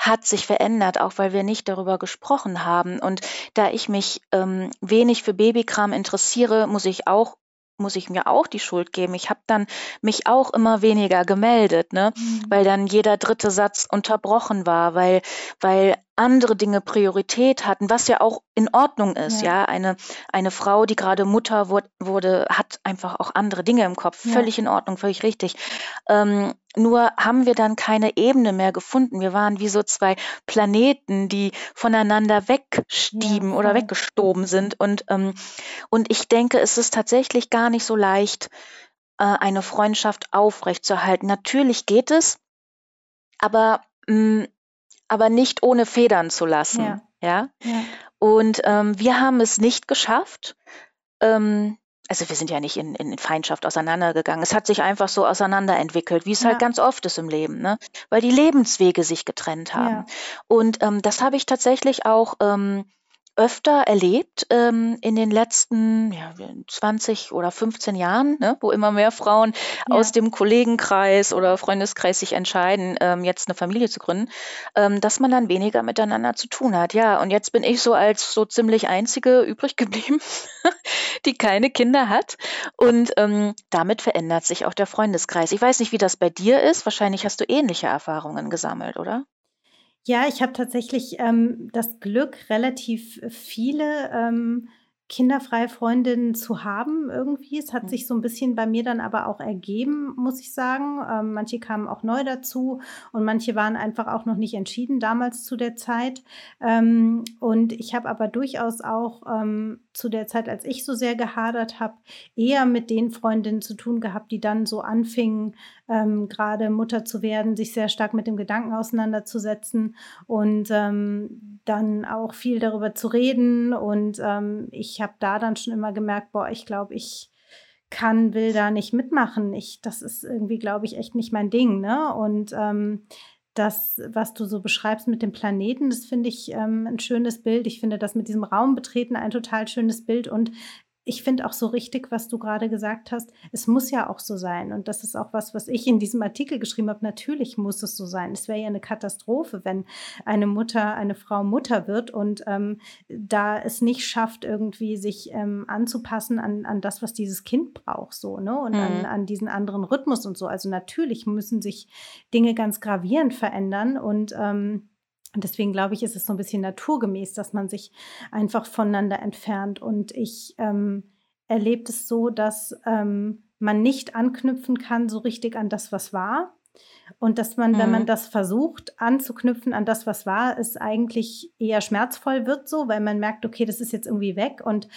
hat sich verändert, auch weil wir nicht darüber gesprochen haben. Und da ich mich ähm, wenig für Baby Kram interessiere, muss ich auch muss ich mir auch die Schuld geben. Ich habe dann mich auch immer weniger gemeldet, ne? Mhm. weil dann jeder dritte Satz unterbrochen war, weil, weil andere Dinge Priorität hatten, was ja auch in Ordnung ist. Ja, ja? Eine, eine Frau, die gerade Mutter wurde, wurde, hat einfach auch andere Dinge im Kopf. Ja. Völlig in Ordnung, völlig richtig. Ähm, nur haben wir dann keine Ebene mehr gefunden. Wir waren wie so zwei Planeten, die voneinander wegstieben ja, oder weggestoben sind. Und, ähm, und ich denke, es ist tatsächlich gar nicht so leicht, äh, eine Freundschaft aufrechtzuerhalten. Natürlich geht es, aber mh, mm, aber nicht ohne Federn zu lassen. Ja. ja? ja. Und ähm, wir haben es nicht geschafft. Ähm, also wir sind ja nicht in, in Feindschaft auseinandergegangen. Es hat sich einfach so auseinanderentwickelt, wie es halt Ja. ganz oft ist im Leben, ne? Weil die Lebenswege sich getrennt haben. Ja. Und ähm, das habe ich tatsächlich auch ähm, öfter erlebt ähm, in den letzten ja, 20 oder 15 Jahren, ne, wo immer mehr Frauen aus Ja. dem Kollegenkreis oder Freundeskreis sich entscheiden, ähm, jetzt eine Familie zu gründen, ähm, dass man dann weniger miteinander zu tun hat. Ja, und jetzt bin ich so als so ziemlich einzige übrig geblieben, die keine Kinder hat. Und ähm, damit verändert sich auch der Freundeskreis. Ich weiß nicht, wie das bei dir ist. Wahrscheinlich hast du ähnliche Erfahrungen gesammelt, oder? Ja, ich habe tatsächlich ähm, das Glück, relativ viele ähm, kinderfreie Freundinnen zu haben irgendwie. Es hat Mhm. sich so ein bisschen bei mir dann aber auch ergeben, muss ich sagen. Ähm, manche kamen auch neu dazu und manche waren einfach auch noch nicht entschieden damals zu der Zeit. Ähm, und ich habe aber durchaus auch ähm, zu der Zeit, als ich so sehr gehadert habe, eher mit den Freundinnen zu tun gehabt, die dann so anfingen, ähm, gerade Mutter zu werden, sich sehr stark mit dem Gedanken auseinanderzusetzen und ähm, dann auch viel darüber zu reden. Und ähm, habe da dann schon immer gemerkt, boah, ich glaube, ich kann, will da nicht mitmachen. Ich, das ist irgendwie, glaube ich, echt nicht mein Ding. Ne? Und ähm, das, was du so beschreibst mit dem Planeten, das finde ich ähm, ein schönes Bild. Ich finde das mit diesem Raum betreten ein total schönes Bild. Und ich finde auch so richtig, was du gerade gesagt hast. Es muss ja auch so sein. Und das ist auch was, was ich in diesem Artikel geschrieben habe. Natürlich muss es so sein. Es wäre ja eine Katastrophe, wenn eine Mutter, eine Frau Mutter wird und ähm, da es nicht schafft, irgendwie sich ähm, anzupassen an, an das, was dieses Kind braucht, so, ne? Und an, Mhm. an diesen anderen Rhythmus und so. Also natürlich müssen sich Dinge ganz gravierend verändern und ähm, und deswegen glaube ich, ist es so ein bisschen naturgemäß, dass man sich einfach voneinander entfernt. Und ich ähm, erlebe es so, dass ähm, man nicht anknüpfen kann so richtig an das, was war. Und dass man, wenn man Mhm. das versucht anzuknüpfen an das, was war, es eigentlich eher schmerzvoll wird so, weil man merkt, okay, das ist jetzt irgendwie weg. Und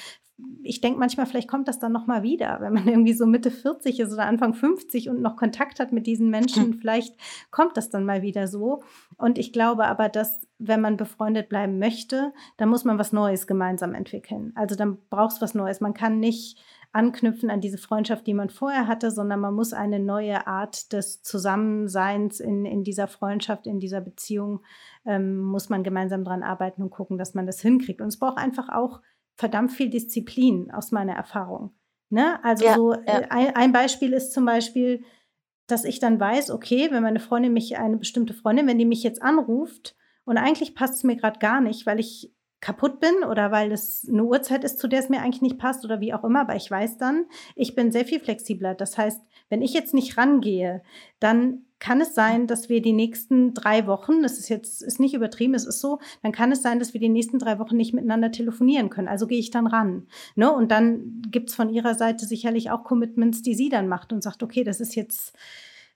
ich denke manchmal, vielleicht kommt das dann nochmal wieder, wenn man irgendwie so Mitte 40 ist oder Anfang 50 und noch Kontakt hat mit diesen Menschen. Vielleicht kommt das dann mal wieder so. Und ich glaube aber, dass wenn man befreundet bleiben möchte, dann muss man was Neues gemeinsam entwickeln. Also dann braucht es was Neues. Man kann nicht anknüpfen an diese Freundschaft, die man vorher hatte, sondern man muss eine neue Art des Zusammenseins in, in dieser Freundschaft, in dieser Beziehung, ähm, muss man gemeinsam dran arbeiten und gucken, dass man das hinkriegt. Und es braucht einfach auch verdammt viel Disziplin aus meiner Erfahrung. Ne? Also Ja, so ja. äh, ein, ein Beispiel ist zum Beispiel, dass ich dann weiß, okay, wenn meine Freundin mich, eine bestimmte Freundin, wenn die mich jetzt anruft und eigentlich passt es mir gerade gar nicht, weil ich kaputt bin oder weil es eine Uhrzeit ist, zu der es mir eigentlich nicht passt oder wie auch immer, aber ich weiß dann, ich bin sehr viel flexibler. Das heißt, wenn ich jetzt nicht rangehe, dann kann es sein, dass wir die nächsten drei Wochen, das ist jetzt ist nicht übertrieben, es ist so, dann kann es sein, dass wir die nächsten drei Wochen nicht miteinander telefonieren können. Also gehe ich dann ran. Ne? Und dann gibt es von ihrer Seite sicherlich auch Commitments, die sie dann macht und sagt, okay, das ist jetzt,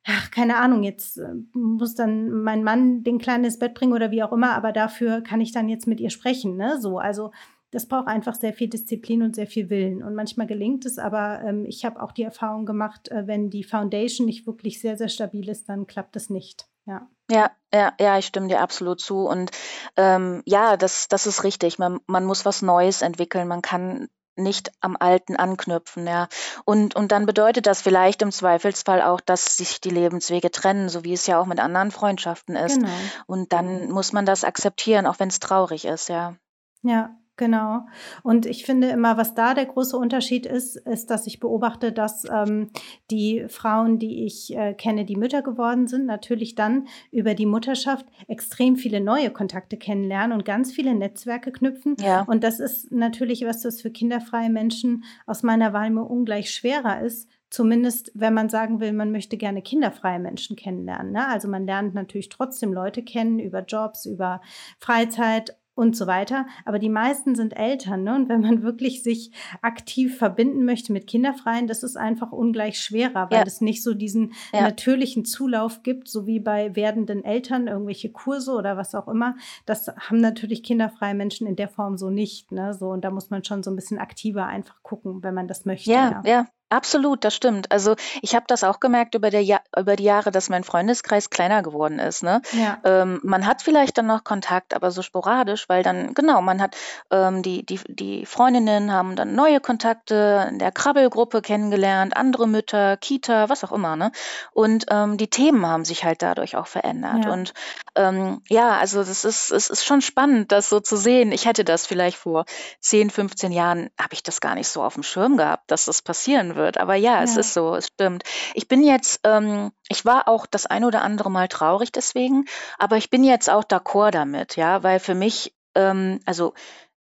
ach, keine Ahnung, jetzt äh, muss dann mein Mann den Kleinen ins Bett bringen oder wie auch immer, aber dafür kann ich dann jetzt mit ihr sprechen. Ne? So, also das braucht einfach sehr viel Disziplin und sehr viel Willen. Und manchmal gelingt es, aber ähm, ich habe auch die Erfahrung gemacht, äh, wenn die Foundation nicht wirklich sehr, sehr stabil ist, dann klappt es nicht. Ja. Ja, ja, ja, ich stimme dir absolut zu. Und ähm, ja, das, das ist richtig. Man, man muss was Neues entwickeln. Man kann nicht am Alten anknüpfen, ja. Und, und dann bedeutet das vielleicht im Zweifelsfall auch, dass sich die Lebenswege trennen, so wie es ja auch mit anderen Freundschaften ist. Genau. Und dann muss man das akzeptieren, auch wenn es traurig ist, ja. Ja, genau. Und ich finde immer, was da der große Unterschied ist, ist, dass ich beobachte, dass ähm, die Frauen, die ich äh, kenne, die Mütter geworden sind, natürlich dann über die Mutterschaft extrem viele neue Kontakte kennenlernen und ganz viele Netzwerke knüpfen. Ja, Und das ist natürlich was, was für kinderfreie Menschen aus meiner Wahrnehmung ungleich schwerer ist. Zumindest, wenn man sagen will, man möchte gerne kinderfreie Menschen kennenlernen. Ne? Also man lernt natürlich trotzdem Leute kennen über Jobs, über Freizeit und so weiter. Aber die meisten sind Eltern. Ne? Und wenn man wirklich sich aktiv verbinden möchte mit Kinderfreien, das ist einfach ungleich schwerer, weil ja, es nicht so diesen ja. natürlichen Zulauf gibt, so wie bei werdenden Eltern irgendwelche Kurse oder was auch immer. Das haben natürlich kinderfreie Menschen in der Form so nicht. Ne? So, und da muss man schon so ein bisschen aktiver einfach gucken, wenn man das möchte. Ja, Ja. ja, Absolut, das stimmt. Also ich habe das auch gemerkt über, der ja über die Jahre, dass mein Freundeskreis kleiner geworden ist. Ne? Ja. Ähm, man hat vielleicht dann noch Kontakt, aber so sporadisch, weil dann, genau, man hat ähm, die, die, die Freundinnen haben dann neue Kontakte in der Krabbelgruppe kennengelernt, andere Mütter, Kita, was auch immer. Ne? Und ähm, die Themen haben sich halt dadurch auch verändert. Ja. Und ähm, ja, also das ist, es ist schon spannend, das so zu sehen. Ich hätte das vielleicht vor 10, 15 Jahren, habe ich das gar nicht so auf dem Schirm gehabt, dass das passieren wird. Aber ja, es ist so, es stimmt. Ich bin jetzt, ähm, ich war auch das ein oder andere Mal traurig deswegen, aber ich bin jetzt auch d'accord damit, ja, weil für mich, ähm, also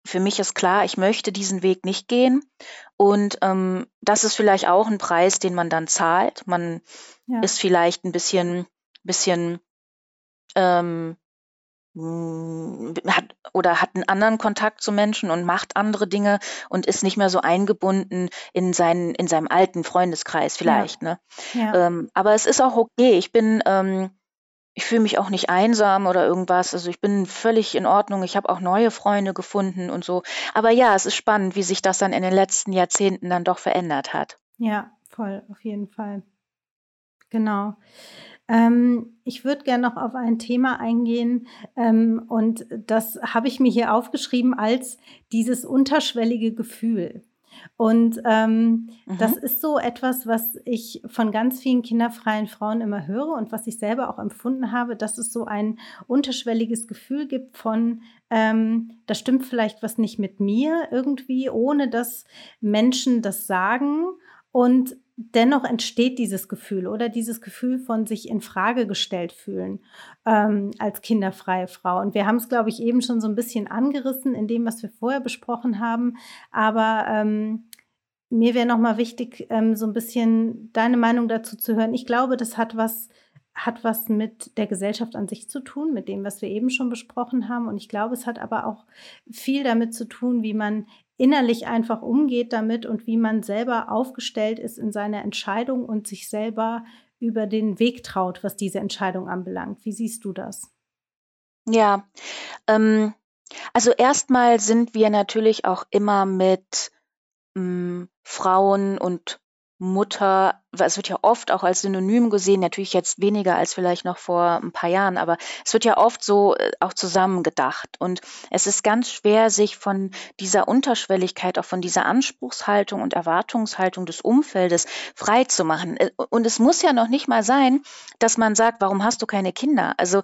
für mich ist klar, ich möchte diesen Weg nicht gehen. Und ähm, das ist vielleicht auch ein Preis, den man dann zahlt. Man ja. ist vielleicht ein bisschen, bisschen ähm, hm, hat oder hat einen anderen Kontakt zu Menschen und macht andere Dinge und ist nicht mehr so eingebunden in seinen in seinem alten Freundeskreis vielleicht, ne? Ja. Ähm, aber es ist auch okay. Ich bin ähm, ich fühle mich auch nicht einsam oder irgendwas. Also ich bin völlig in Ordnung. Ich habe auch neue Freunde gefunden und so. Aber ja, es ist spannend, wie sich das dann in den letzten Jahrzehnten dann doch verändert hat. Ja, voll, auf jeden Fall. Genau. Ähm, ich würde gerne noch auf ein Thema eingehen ähm, und das habe ich mir hier aufgeschrieben als dieses unterschwellige Gefühl. Und ähm, mhm. das ist so etwas, was ich von ganz vielen kinderfreien Frauen immer höre und was ich selber auch empfunden habe, dass es so ein unterschwelliges Gefühl gibt von, ähm, da stimmt vielleicht was nicht mit mir irgendwie, ohne dass Menschen das sagen. Und dennoch entsteht dieses Gefühl oder dieses Gefühl von sich in Frage gestellt fühlen ähm, als kinderfreie Frau. Und wir haben es, glaube ich, eben schon so ein bisschen angerissen in dem, was wir vorher besprochen haben. Aber ähm, mir wäre noch mal wichtig, ähm, so ein bisschen deine Meinung dazu zu hören. Ich glaube, das hat was hat was mit der Gesellschaft an sich zu tun, mit dem, was wir eben schon besprochen haben. Und ich glaube, es hat aber auch viel damit zu tun, wie man innerlich einfach umgeht damit und wie man selber aufgestellt ist in seiner Entscheidung und sich selber über den Weg traut, was diese Entscheidung anbelangt. Wie siehst du das? Ja, ähm, also erstmal sind wir natürlich auch immer mit ähm, Frauen und Mutter, es wird ja oft auch als Synonym gesehen, natürlich jetzt weniger als vielleicht noch vor ein paar Jahren, aber es wird ja oft so äh, auch zusammengedacht. Und es ist ganz schwer, sich von dieser Unterschwelligkeit, auch von dieser Anspruchshaltung und Erwartungshaltung des Umfeldes frei zu machen. Äh, und es muss ja noch nicht mal sein, dass man sagt, warum hast du keine Kinder? Also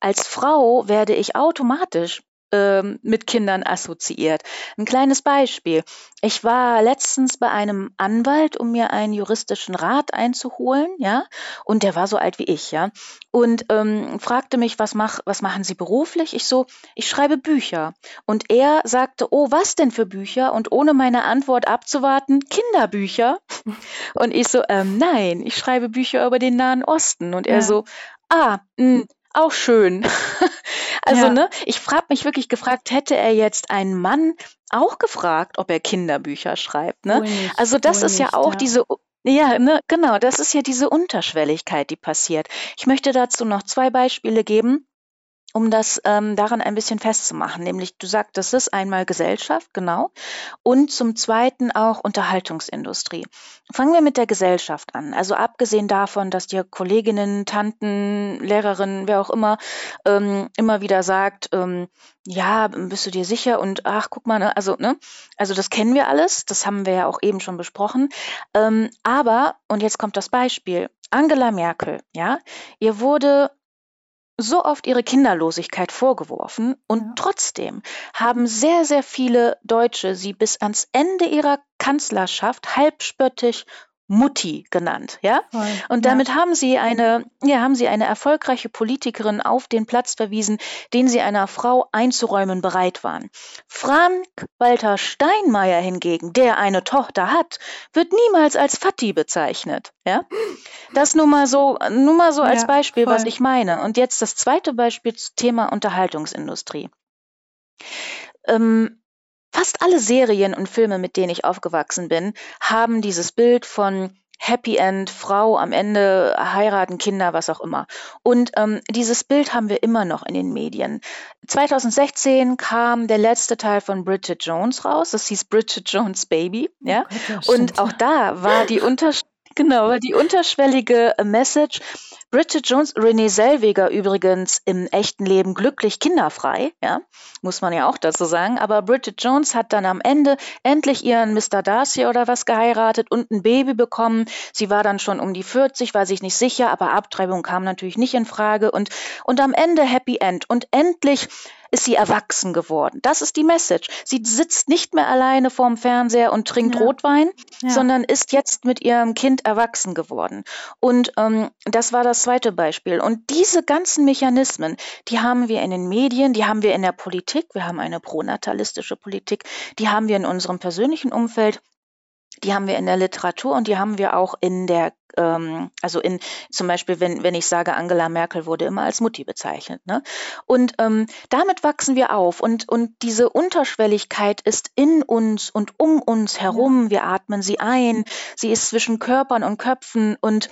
als Frau werde ich automatisch ähm, mit Kindern assoziiert. Ein kleines Beispiel. Ich war letztens bei einem Anwalt, um mir einen juristischen Rat einzuholen, ja, und der war so alt wie ich, ja, und ähm, fragte mich, was, mach, was machen Sie beruflich? Ich so, ich schreibe Bücher. Und er sagte, oh, was denn für Bücher? Und ohne meine Antwort abzuwarten, Kinderbücher. Und ich so, ähm, nein, ich schreibe Bücher über den Nahen Osten. Und er ja. so, ah, mh, hm, auch schön. also, ja. ne, ich frage mich wirklich gefragt, hätte er jetzt einen Mann auch gefragt, ob er Kinderbücher schreibt, ne? Nicht, also, das ist ja auch ja. diese ja, ne, genau, das ist ja diese Unterschwelligkeit, die passiert. Ich möchte dazu noch zwei Beispiele geben um das ähm, daran ein bisschen festzumachen. Nämlich, du sagtest es einmal Gesellschaft, genau, und zum Zweiten auch Unterhaltungsindustrie. Fangen wir mit der Gesellschaft an. Also abgesehen davon, dass dir Kolleginnen, Tanten, Lehrerinnen, wer auch immer, ähm, immer wieder sagt, ähm, ja, bist du dir sicher? Und ach, guck mal, ne, also, ne, also das kennen wir alles, das haben wir ja auch eben schon besprochen. Ähm, aber, und jetzt kommt das Beispiel, Angela Merkel, ja, ihr wurde so oft ihre Kinderlosigkeit vorgeworfen und ja. trotzdem haben sehr, sehr viele Deutsche sie bis ans Ende ihrer Kanzlerschaft halbspöttisch Mutti genannt, ja? Voll, und damit ja. haben sie eine, ja, haben sie eine erfolgreiche Politikerin auf den Platz verwiesen, den sie einer Frau einzuräumen bereit waren. Frank-Walter Steinmeier hingegen, der eine Tochter hat, wird niemals als Fatti bezeichnet, ja? Das nur mal so, nur mal so als ja, Beispiel, voll. was ich meine. Und jetzt das zweite Beispiel zum Thema Unterhaltungsindustrie. Ähm, Fast alle Serien und Filme, mit denen ich aufgewachsen bin, haben dieses Bild von Happy End, Frau am Ende heiraten, Kinder, was auch immer. Und ähm, dieses Bild haben wir immer noch in den Medien. 2016 kam der letzte Teil von Bridget Jones raus. Das hieß Bridget Jones Baby. Ja? Oh Gott, und auch da war die Unterschied Genau, die unterschwellige Message, Bridget Jones, Renee Selweger übrigens im echten Leben glücklich kinderfrei, ja, muss man ja auch dazu sagen. Aber Bridget Jones hat dann am Ende endlich ihren Mr. Darcy oder was geheiratet und ein Baby bekommen. Sie war dann schon um die 40, war sich nicht sicher, aber Abtreibung kam natürlich nicht in Frage und, und am Ende Happy End. Und endlich ist sie erwachsen geworden. Das ist die Message. Sie sitzt nicht mehr alleine vorm Fernseher und trinkt ja. Rotwein, ja. sondern ist jetzt mit ihrem Kind erwachsen geworden. Und ähm, das war das zweite Beispiel. Und diese ganzen Mechanismen, die haben wir in den Medien, die haben wir in der Politik, wir haben eine pronatalistische Politik, die haben wir in unserem persönlichen Umfeld, die haben wir in der Literatur und die haben wir auch in der ähm, also in zum Beispiel, wenn, wenn ich sage, Angela Merkel wurde immer als Mutti bezeichnet. Ne? Und ähm, damit wachsen wir auf und, und diese Unterschwelligkeit ist in uns und um uns herum. Wir atmen sie ein, sie ist zwischen Körpern und Köpfen und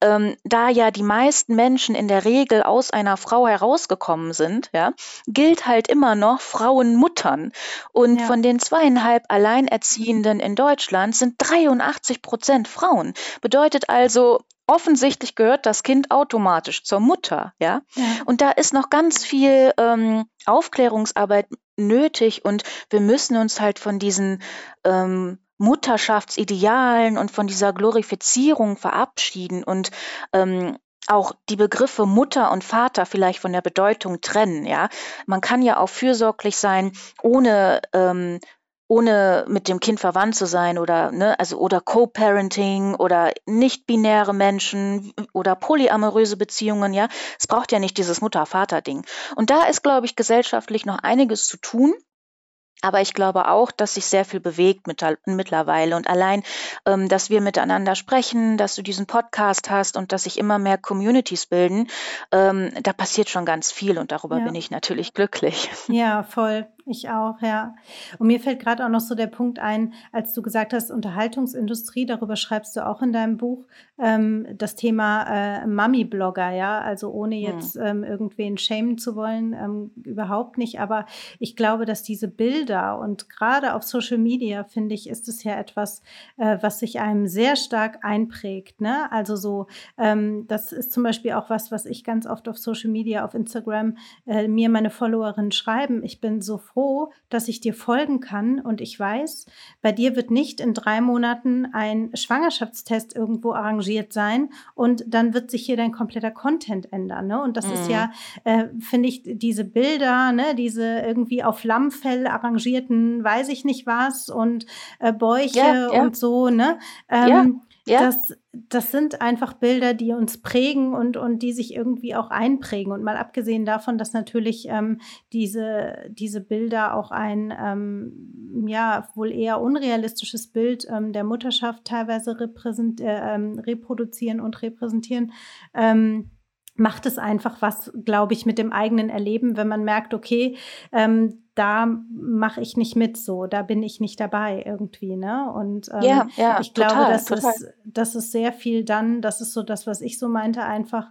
ähm, da ja die meisten Menschen in der Regel aus einer Frau herausgekommen sind, ja, gilt halt immer noch Frauenmuttern. Und ja. von den zweieinhalb Alleinerziehenden in Deutschland sind 83 Prozent Frauen. Bedeutet also, offensichtlich gehört das Kind automatisch zur Mutter, ja. ja. Und da ist noch ganz viel ähm, Aufklärungsarbeit nötig und wir müssen uns halt von diesen ähm, Mutterschaftsidealen und von dieser Glorifizierung verabschieden und ähm, auch die Begriffe Mutter und Vater vielleicht von der Bedeutung trennen. Ja, man kann ja auch fürsorglich sein, ohne ähm, ohne mit dem Kind verwandt zu sein oder ne, also oder Co-Parenting oder nicht-binäre Menschen oder polyamoröse Beziehungen, ja. Es braucht ja nicht dieses Mutter-Vater-Ding. Und da ist, glaube ich, gesellschaftlich noch einiges zu tun. Aber ich glaube auch, dass sich sehr viel bewegt mit, mittlerweile. Und allein, ähm, dass wir miteinander sprechen, dass du diesen Podcast hast und dass sich immer mehr Communities bilden, ähm, da passiert schon ganz viel und darüber ja. bin ich natürlich glücklich. Ja, voll. Ich auch, ja. Und mir fällt gerade auch noch so der Punkt ein, als du gesagt hast, Unterhaltungsindustrie, darüber schreibst du auch in deinem Buch, ähm, das Thema äh, Mami-Blogger, ja. Also ohne hm. jetzt hm. ähm, irgendwen schämen zu wollen, ähm, überhaupt nicht. Aber ich glaube, dass diese Bilder und gerade auf Social Media, finde ich, ist es ja etwas, äh, was sich einem sehr stark einprägt. Ne? Also so, ähm, das ist zum Beispiel auch was, was ich ganz oft auf Social Media, auf Instagram, äh, mir meine Followerinnen schreiben. Ich bin so froh, froh, dass ich dir folgen kann und ich weiß, bei dir wird nicht in drei Monaten ein Schwangerschaftstest irgendwo arrangiert sein und dann wird sich hier dein kompletter Content ändern. Ne? Und das mhm. ist ja, äh, finde ich, diese Bilder, ne, diese irgendwie auf Lammfell arrangierten, weiß ich nicht was und äh, Bäuche ja, ja. und so, ne? Ähm, ja. Ja. Das, das sind einfach Bilder, die uns prägen und, und die sich irgendwie auch einprägen. Und mal abgesehen davon, dass natürlich ähm, diese, diese Bilder auch ein ähm, ja wohl eher unrealistisches Bild ähm, der Mutterschaft teilweise repräsent, äh, ähm, reproduzieren und repräsentieren. Ähm, macht es einfach was, glaube ich, mit dem eigenen Erleben, wenn man merkt, okay, ähm, da mache ich nicht mit so, da bin ich nicht dabei irgendwie, ne? Und ähm, ja, ja, ich glaube, total, dass, total. Es, dass es sehr viel dann, das ist so das, was ich so meinte, einfach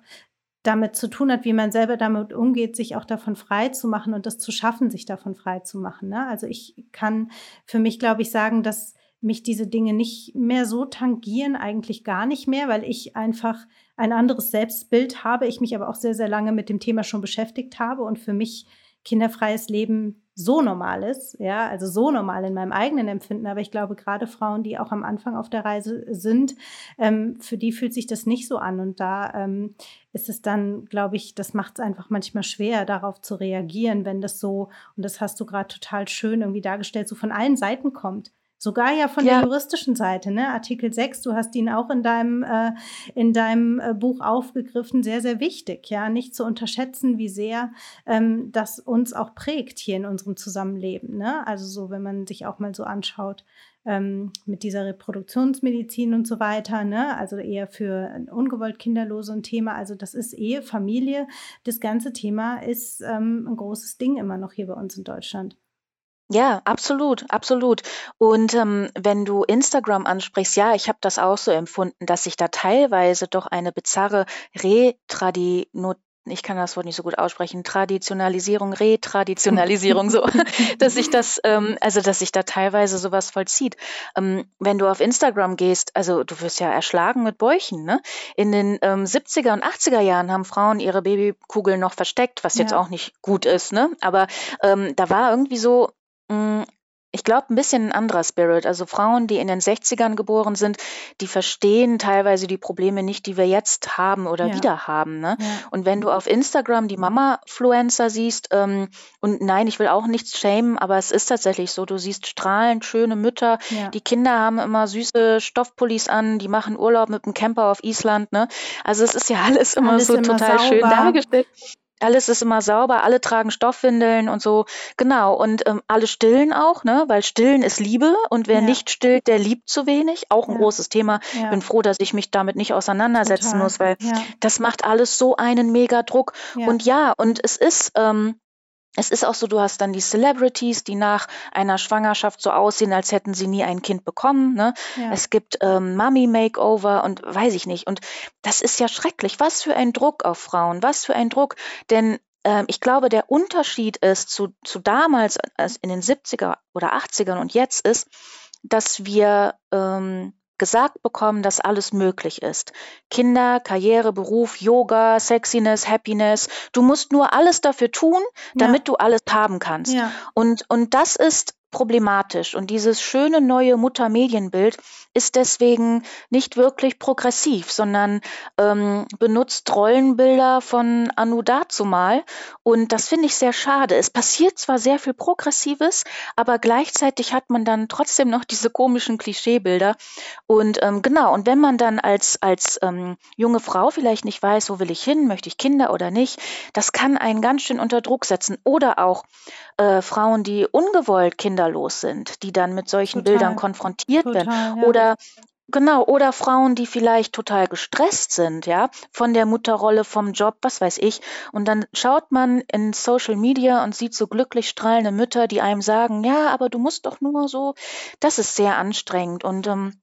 damit zu tun hat, wie man selber damit umgeht, sich auch davon frei zu machen und das zu schaffen, sich davon frei zu machen. Ne? Also ich kann für mich, glaube ich, sagen, dass mich diese Dinge nicht mehr so tangieren, eigentlich gar nicht mehr, weil ich einfach ein anderes Selbstbild habe, ich mich aber auch sehr, sehr lange mit dem Thema schon beschäftigt habe und für mich kinderfreies Leben so normal ist, ja, also so normal in meinem eigenen Empfinden. Aber ich glaube, gerade Frauen, die auch am Anfang auf der Reise sind, ähm, für die fühlt sich das nicht so an. Und da ähm, ist es dann, glaube ich, das macht es einfach manchmal schwer, darauf zu reagieren, wenn das so, und das hast du gerade total schön irgendwie dargestellt, so von allen Seiten kommt. Sogar ja von ja. der juristischen Seite, ne? Artikel 6, du hast ihn auch in deinem, äh, in deinem äh, Buch aufgegriffen, sehr, sehr wichtig, ja, nicht zu unterschätzen, wie sehr ähm, das uns auch prägt hier in unserem Zusammenleben. Ne? Also so, wenn man sich auch mal so anschaut, ähm, mit dieser Reproduktionsmedizin und so weiter, ne? also eher für ungewollt Kinderlose ein Thema. Also das ist Ehe, Familie. Das ganze Thema ist ähm, ein großes Ding immer noch hier bei uns in Deutschland. Ja, absolut, absolut. Und ähm, wenn du Instagram ansprichst, ja, ich habe das auch so empfunden, dass sich da teilweise doch eine bizarre Retradi ich kann das Wort nicht so gut aussprechen, Traditionalisierung, Retraditionalisierung, so, dass sich das, ähm, also dass sich da teilweise sowas vollzieht. Ähm, wenn du auf Instagram gehst, also du wirst ja erschlagen mit Bäuchen, ne? In den ähm, 70er und 80er Jahren haben Frauen ihre Babykugeln noch versteckt, was jetzt auch nicht gut ist, ne? Aber ähm, da war irgendwie so, mm, ich glaube, ein bisschen ein anderer Spirit. Also Frauen, die in den 60ern geboren sind, die verstehen teilweise die Probleme nicht, die wir jetzt haben oder Ja, wieder haben, ne? ja. Und wenn du auf Instagram die Mama-Fluencer siehst, ähm, und nein, ich will auch nichts schämen, aber es ist tatsächlich so, du siehst strahlend schöne Mütter, Ja. die Kinder haben immer süße Stoffpullis an, die machen Urlaub mit dem Camper auf Island, ne? Also es ist ja alles immer Alles so immer total schön sauber. dargestellt. Alles ist immer sauber, alle tragen Stoffwindeln und so. Genau. Und ähm, alle stillen auch, ne? Weil stillen ist Liebe und wer Ja. nicht stillt, der liebt zu wenig. Auch ein Ja. großes Thema. Ja. Bin froh, dass ich mich damit nicht auseinandersetzen Total. muss, weil das macht alles so einen Megadruck. Ja. Und ja, und es ist, ähm, es ist auch so, du hast dann die Celebrities, die nach einer Schwangerschaft so aussehen, als hätten sie nie ein Kind bekommen. Ne? Ja. Es gibt ähm, Mummy-Makeover und weiß ich nicht. Und das ist ja schrecklich. Was für ein Druck auf Frauen, was für ein Druck. Denn ähm, ich glaube, der Unterschied ist zu, zu damals, als in den 70er oder 80ern und jetzt ist, dass wir ähm, gesagt bekommen, dass alles möglich ist. Kinder, Karriere, Beruf, Yoga, Sexiness, Happiness. Du musst nur alles dafür tun, damit Ja. du alles haben kannst. Ja. Und, und das ist problematisch. Und dieses schöne neue Muttermedienbild ist deswegen nicht wirklich progressiv, sondern ähm, benutzt Rollenbilder von Anno dazumal. Und das finde ich sehr schade. Es passiert zwar sehr viel Progressives, aber gleichzeitig hat man dann trotzdem noch diese komischen Klischeebilder. Und ähm, genau, und wenn man dann als, als ähm, junge Frau vielleicht nicht weiß, wo will ich hin, möchte ich Kinder oder nicht, das kann einen ganz schön unter Druck setzen. Oder auch äh, Frauen, die ungewollt kinderlos sind, die dann mit solchen Total. Bildern konfrontiert werden. Total, ja. Oder Genau, oder Frauen, die vielleicht total gestresst sind, ja, von der Mutterrolle, vom Job, was weiß ich. Und dann schaut man in Social Media und sieht so glücklich strahlende Mütter, die einem sagen, ja, aber du musst doch nur so. Das ist sehr anstrengend. Und ähm,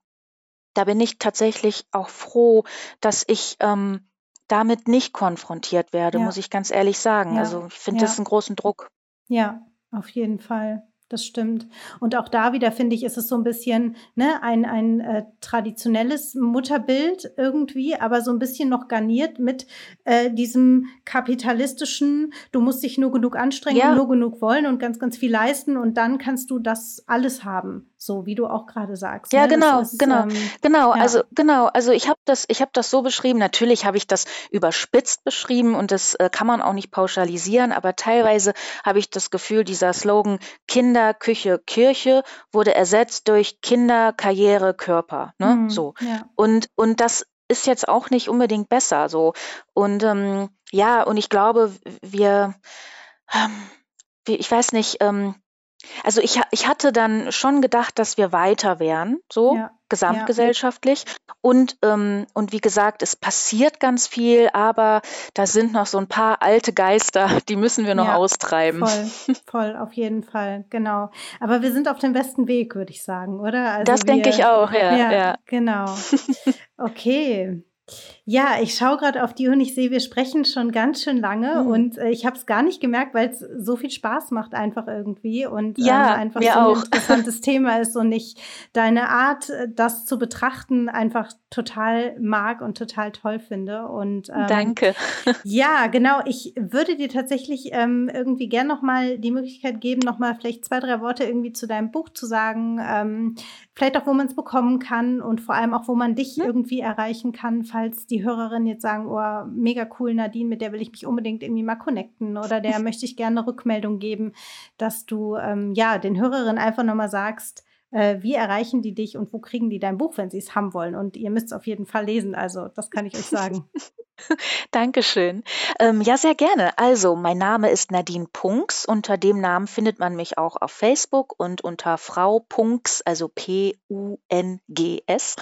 da bin ich tatsächlich auch froh, dass ich ähm, damit nicht konfrontiert werde, Ja. muss ich ganz ehrlich sagen. Ja. Also ich finde Ja. das einen großen Druck. Ja, auf jeden Fall. Das stimmt. Und auch da wieder finde ich, ist es so ein bisschen ne, ein, ein äh, traditionelles Mutterbild irgendwie, aber so ein bisschen noch garniert mit äh, diesem kapitalistischen, du musst dich nur genug anstrengen, Ja. nur genug wollen und ganz, ganz viel leisten und dann kannst du das alles haben, so wie du auch gerade sagst. Ja, ne? Genau, ist, genau, ähm, genau. ja. Also genau, also ich habe das, ich habe das so beschrieben. Natürlich habe ich das überspitzt beschrieben und das äh, kann man auch nicht pauschalisieren, aber teilweise habe ich das Gefühl, dieser Slogan Kinder, Küche, Kirche wurde ersetzt durch Kinder, Karriere, Körper. Ne? Mhm, So. ja. Und, und das ist jetzt auch nicht unbedingt besser. So. Und ähm, ja, und ich glaube, wir, ähm, wir- ich weiß nicht, ähm, also ich, ich hatte dann schon gedacht, dass wir weiter wären, so Ja, gesamtgesellschaftlich. Und, ähm, und wie gesagt, es passiert ganz viel, aber da sind noch so ein paar alte Geister, die müssen wir noch Ja, austreiben. voll, voll, auf jeden Fall, genau. Aber wir sind auf dem besten Weg, würde ich sagen, oder? Also Das denke ich auch, ja, ja, ja. genau. Okay. Ja, ich schaue gerade auf die und ich sehe, wir sprechen schon ganz schön lange Hm. und äh, ich habe es gar nicht gemerkt, weil es so viel Spaß macht einfach irgendwie und ähm, Ja, einfach mir so ein auch. interessantes Thema ist und ich deine Art, äh, das zu betrachten, einfach total mag und total toll finde. Und ähm, Danke. ja, genau. Ich würde dir tatsächlich ähm, irgendwie gern nochmal die Möglichkeit geben, nochmal vielleicht zwei, drei Worte irgendwie zu deinem Buch zu sagen. Vielleicht auch, wo man es bekommen kann und vor allem auch, wo man dich Hm? irgendwie erreichen kann, falls die Hörerinnen jetzt sagen, oh, mega cool, Nadine, mit der will ich mich unbedingt irgendwie mal connecten oder der möchte ich gerne eine Rückmeldung geben, dass du ähm, ja den Hörerinnen einfach nochmal sagst, äh, wie erreichen die dich und wo kriegen die dein Buch, wenn sie es haben wollen? Und ihr müsst es auf jeden Fall lesen, also das kann ich euch sagen. Dankeschön. Ähm, ja, sehr gerne. Also, mein Name ist Nadine Punks. Unter dem Namen findet man mich auch auf Facebook und unter Frau Punks, also P-U-N-G-S,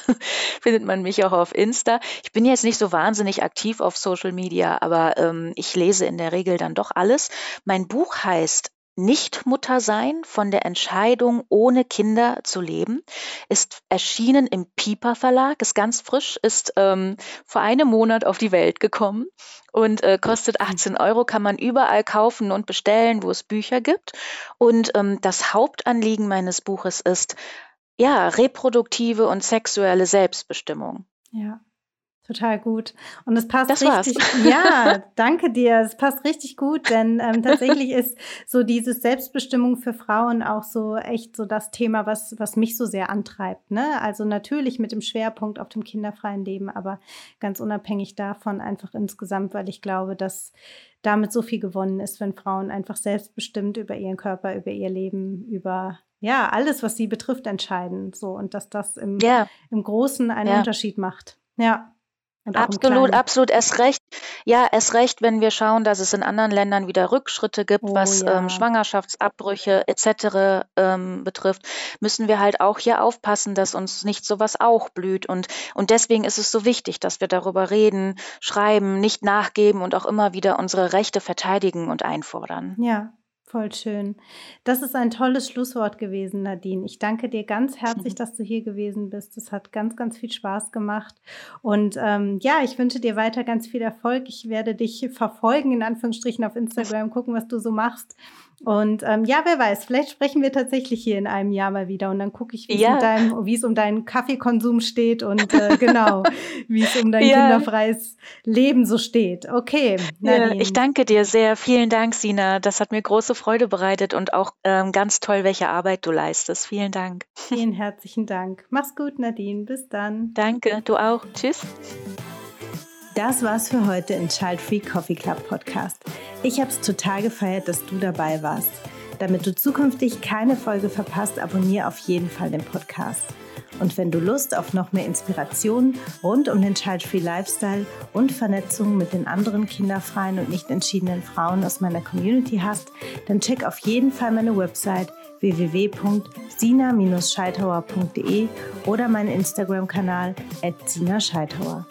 findet man mich auch auf Insta. Ich bin jetzt nicht so wahnsinnig aktiv auf Social Media, aber ähm, ich lese in der Regel dann doch alles. Mein Buch heißt Nichtmutter sein von der Entscheidung, ohne Kinder zu leben, ist erschienen im Piper Verlag, ist ganz frisch, ist ähm, vor einem Monat auf die Welt gekommen und äh, kostet 18 Euro, kann man überall kaufen und bestellen, wo es Bücher gibt. Und ähm, das Hauptanliegen meines Buches ist, ja, reproduktive und sexuelle Selbstbestimmung. Ja. Total gut. Und es passt das richtig. War's. Ja, danke dir. Es passt richtig gut, denn ähm, tatsächlich ist so dieses Selbstbestimmung für Frauen auch so echt so das Thema, was, was mich so sehr antreibt. Ne? Also natürlich mit dem Schwerpunkt auf dem kinderfreien Leben, aber ganz unabhängig davon einfach insgesamt, weil ich glaube, dass damit so viel gewonnen ist, wenn Frauen einfach selbstbestimmt über ihren Körper, über ihr Leben, über ja, alles, was sie betrifft, entscheiden. So und dass das im, Ja, im Großen einen ja. Unterschied macht. Ja. Absolut, absolut. Erst recht, ja, erst recht, wenn wir schauen, dass es in anderen Ländern wieder Rückschritte gibt, Oh was ja. ähm, Schwangerschaftsabbrüche etc. Ähm, betrifft, müssen wir halt auch hier aufpassen, dass uns nicht sowas auch blüht. Und, und deswegen ist es so wichtig, dass wir darüber reden, schreiben, nicht nachgeben und auch immer wieder unsere Rechte verteidigen und einfordern. Ja, voll schön. Das ist ein tolles Schlusswort gewesen, Nadine. Ich danke dir ganz herzlich, Mhm. dass du hier gewesen bist. Es hat ganz, ganz viel Spaß gemacht. Und ähm, ja, ich wünsche dir weiter ganz viel Erfolg. Ich werde dich verfolgen, in Anführungsstrichen, auf Instagram, gucken, was du so machst. Und ähm, ja, wer weiß, vielleicht sprechen wir tatsächlich hier in einem Jahr mal wieder und dann gucke ich, wie es um Ja. es um deinen Kaffeekonsum steht und äh, genau, wie es um dein Ja. kinderfreies Leben so steht. Okay, Nadine. ich danke dir sehr. Vielen Dank, Sina. Das hat mir große Freude bereitet und auch ähm, ganz toll, welche Arbeit du leistest. Vielen Dank. Vielen herzlichen Dank. Mach's gut, Nadine. Bis dann. Danke, du auch. Tschüss. Das war's für heute im Child Free Coffee Club Podcast. Ich hab's total gefeiert, dass du dabei warst. Damit du zukünftig keine Folge verpasst, abonniere auf jeden Fall den Podcast. Und wenn du Lust auf noch mehr Inspiration rund um den Child Free Lifestyle und Vernetzung mit den anderen kinderfreien und nicht entschiedenen Frauen aus meiner Community hast, dann check auf jeden Fall meine Website www.sina-scheithauer.de oder meinen Instagram-Kanal @sina-scheithauer.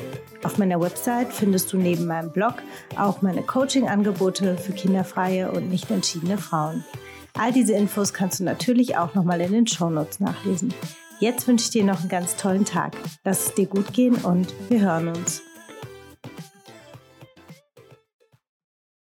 Auf meiner Website findest du neben meinem Blog auch meine Coaching-Angebote für kinderfreie und nicht entschiedene Frauen. All diese Infos kannst du natürlich auch nochmal in den Shownotes nachlesen. Jetzt wünsche ich dir noch einen ganz tollen Tag. Lass es dir gut gehen und wir hören uns.